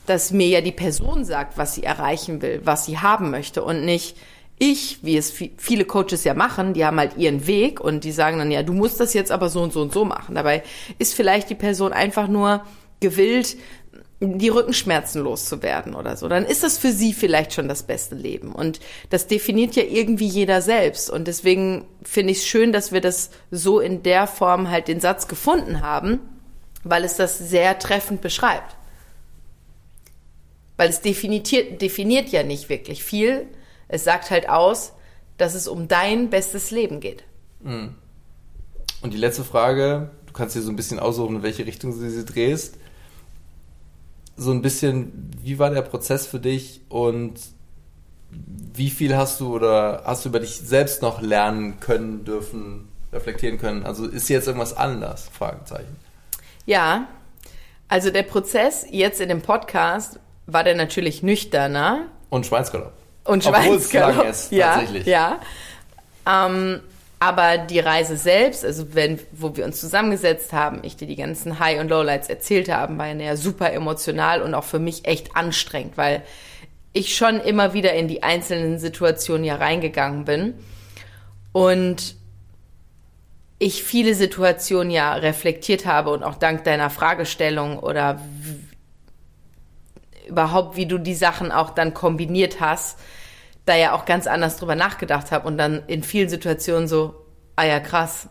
dass mir ja die Person sagt, was sie erreichen will, was sie haben möchte und nicht ich, wie es viele Coaches ja machen, die haben halt ihren Weg und die sagen dann ja, du musst das jetzt aber so und so und so machen. Dabei ist vielleicht die Person einfach nur gewillt, die Rückenschmerzen loszuwerden oder so, dann ist das für sie vielleicht schon das beste Leben. Und das definiert ja irgendwie jeder selbst. Und deswegen finde ich es schön, dass wir das so in der Form halt den Satz gefunden haben, weil es das sehr treffend beschreibt. Weil es definiert, definiert ja nicht wirklich viel. Es sagt halt aus, dass es um dein bestes Leben geht. Mhm. Und die letzte Frage, du kannst dir so ein bisschen aussuchen, in welche Richtung du sie drehst. So ein bisschen, wie war der Prozess für dich und wie viel hast du oder hast du über dich selbst noch lernen können, dürfen, reflektieren können? Also ist jetzt irgendwas anders? Fragezeichen. Ja, also der Prozess jetzt in dem Podcast war der natürlich nüchterner. Und Schweinsgalopp. Und Schweinsgalopp. Ist, ja, tatsächlich. ja. Ähm, aber die Reise selbst, also wenn, wo wir uns zusammengesetzt haben, ich dir die ganzen High- und Lowlights erzählt haben, war ja super emotional und auch für mich echt anstrengend, weil ich schon immer wieder in die einzelnen Situationen ja reingegangen bin. Und ich viele Situationen ja reflektiert habe und auch dank deiner Fragestellung oder überhaupt, wie du die Sachen auch dann kombiniert hast, da ja auch ganz anders drüber nachgedacht habe und dann in vielen Situationen so, ah ja, krass.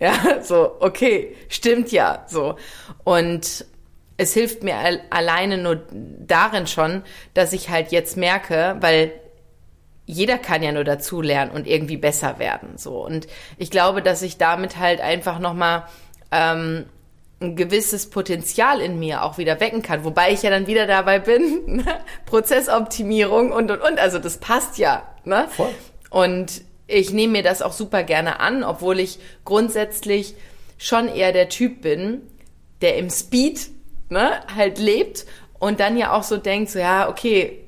Ja, so, okay, stimmt ja, so. Und es hilft mir alleine nur darin schon, dass ich halt jetzt merke, weil jeder kann ja nur dazu lernen und irgendwie besser werden, so. Und ich glaube, dass ich damit halt einfach nochmal ähm, ein gewisses Potenzial in mir auch wieder wecken kann. Wobei ich ja dann wieder dabei bin, ne? Prozessoptimierung und, und, und. Also das passt ja. Ne? Voll. Und ich nehme mir das auch super gerne an, obwohl ich grundsätzlich schon eher der Typ bin, der im Speed ne, halt lebt und dann ja auch so denkt, so ja, okay,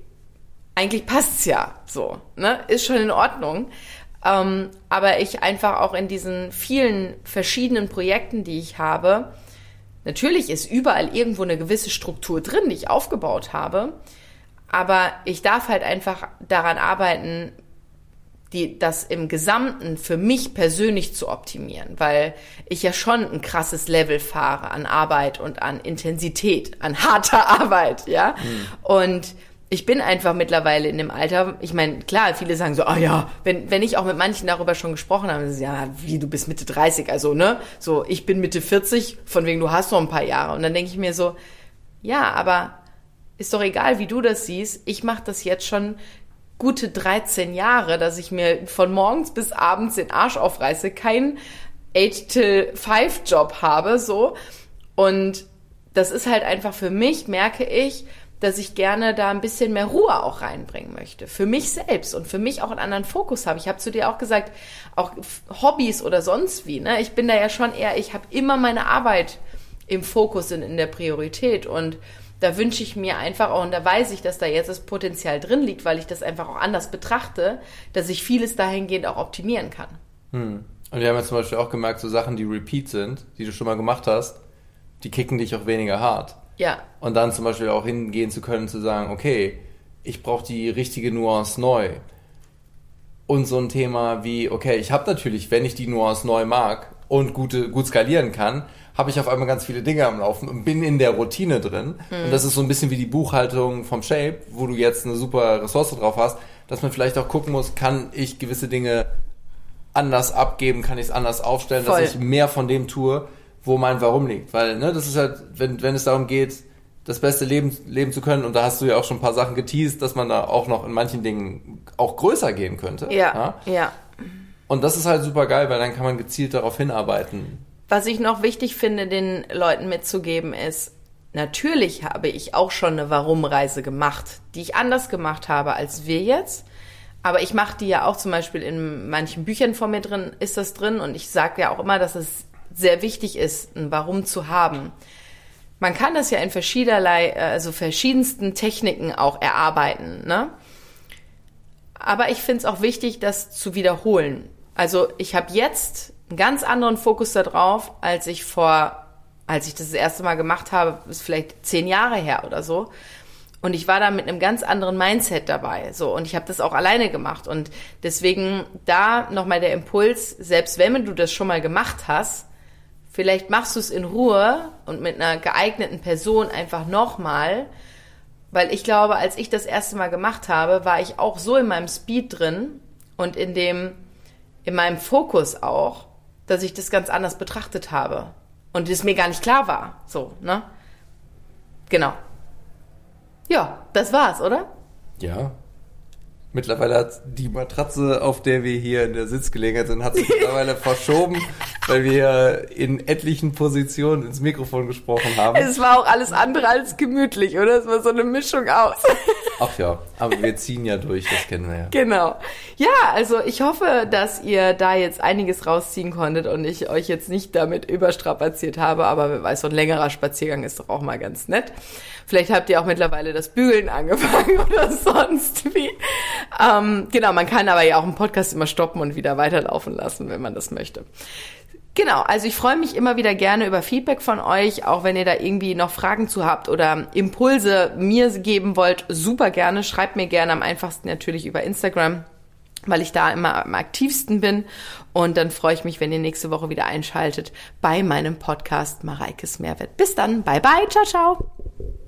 eigentlich passt's ja so, ne, ist schon in Ordnung. Ähm, aber ich einfach auch in diesen vielen verschiedenen Projekten, die ich habe, Natürlich ist überall irgendwo eine gewisse Struktur drin, die ich aufgebaut habe. Aber ich darf halt einfach daran arbeiten, die, das im Gesamten für mich persönlich zu optimieren, weil ich ja schon ein krasses Level fahre an Arbeit und an Intensität, an harter Arbeit, ja. Mhm. Und ich bin einfach mittlerweile in dem Alter, ich meine, klar, viele sagen so, ah oh ja, wenn, wenn ich auch mit manchen darüber schon gesprochen habe, dann ja, wie, du bist Mitte 30, also, ne, so, ich bin Mitte 40, von wegen, du hast noch ein paar Jahre. Und dann denke ich mir so, ja, aber ist doch egal, wie du das siehst, ich mache das jetzt schon gute 13 Jahre, dass ich mir von morgens bis abends den Arsch aufreiße, keinen 8-till-5-Job habe, so. Und das ist halt einfach für mich, merke ich, dass ich gerne da ein bisschen mehr Ruhe auch reinbringen möchte. Für mich selbst und für mich auch einen anderen Fokus habe. Ich habe zu dir auch gesagt, auch Hobbys oder sonst wie. Ne? Ich bin da ja schon eher, ich habe immer meine Arbeit im Fokus und in der Priorität. Und da wünsche ich mir einfach auch, und da weiß ich, dass da jetzt das Potenzial drin liegt, weil ich das einfach auch anders betrachte, dass ich vieles dahingehend auch optimieren kann. Hm. Und wir haben ja zum Beispiel auch gemerkt, so Sachen, die Repeat sind, die du schon mal gemacht hast, die kicken dich auch weniger hart. Ja. Und dann zum Beispiel auch hingehen zu können, zu sagen, okay, ich brauche die richtige Nuance neu. Und so ein Thema wie, okay, ich habe natürlich, wenn ich die Nuance neu mag und gute, gut skalieren kann, habe ich auf einmal ganz viele Dinge am Laufen und bin in der Routine drin. Mhm. Und das ist so ein bisschen wie die Buchhaltung vom Shape, wo du jetzt eine super Ressource drauf hast, dass man vielleicht auch gucken muss, kann ich gewisse Dinge anders abgeben, kann ich es anders aufstellen, Voll. dass ich mehr von dem tue, wo mein Warum liegt. Weil, ne, das ist halt, wenn, wenn es darum geht, das beste Leben leben zu können, und da hast du ja auch schon ein paar Sachen geteased, dass man da auch noch in manchen Dingen auch größer gehen könnte. Ja, ja. ja. Und das ist halt super geil, weil dann kann man gezielt darauf hinarbeiten. Was ich noch wichtig finde, den Leuten mitzugeben, ist, natürlich habe ich auch schon eine Warum-Reise gemacht, die ich anders gemacht habe als wir jetzt. Aber ich mache die ja auch zum Beispiel in manchen Büchern von mir drin, ist das drin. Und ich sage ja auch immer, dass es sehr wichtig ist, ein Warum zu haben. Man kann das ja in verschiedenerlei, äh, also verschiedensten Techniken auch erarbeiten, ne? Aber ich finde es auch wichtig, das zu wiederholen. Also ich habe jetzt einen ganz anderen Fokus darauf, als ich vor, als ich das, das erste Mal gemacht habe, ist vielleicht zehn Jahre her oder so. Und ich war da mit einem ganz anderen Mindset dabei. So, und ich habe das auch alleine gemacht. Und deswegen da nochmal der Impuls, selbst wenn du das schon mal gemacht hast, Vielleicht machst du es in Ruhe und mit einer geeigneten Person einfach nochmal. Weil ich glaube, als ich das erste Mal gemacht habe, war ich auch so in meinem Speed drin und in dem, in meinem Fokus auch, dass ich das ganz anders betrachtet habe. Und es mir gar nicht klar war. So, ne? Genau. Ja, das war's, oder? Ja, Mittlerweile hat die Matratze, auf der wir hier in der Sitzgelegenheit sind, hat sich mittlerweile verschoben, weil wir in etlichen Positionen ins Mikrofon gesprochen haben. Es war auch alles andere als gemütlich, oder? Es war so eine Mischung aus. Ach ja, aber wir ziehen ja durch, das kennen wir ja. Genau. Ja, also ich hoffe, dass ihr da jetzt einiges rausziehen konntet und ich euch jetzt nicht damit überstrapaziert habe, aber wer weiß, so ein längerer Spaziergang ist doch auch mal ganz nett. Vielleicht habt ihr auch mittlerweile das Bügeln angefangen oder sonst wie. Ähm, genau, man kann aber ja auch einen Podcast immer stoppen und wieder weiterlaufen lassen, wenn man das möchte. Genau, also ich freue mich immer wieder gerne über Feedback von euch, auch wenn ihr da irgendwie noch Fragen zu habt oder Impulse mir geben wollt, super gerne. Schreibt mir gerne am einfachsten natürlich über Instagram, weil ich da immer am aktivsten bin. Und dann freue ich mich, wenn ihr nächste Woche wieder einschaltet bei meinem Podcast Mareikes Mehrwert. Bis dann, bye bye, ciao, ciao.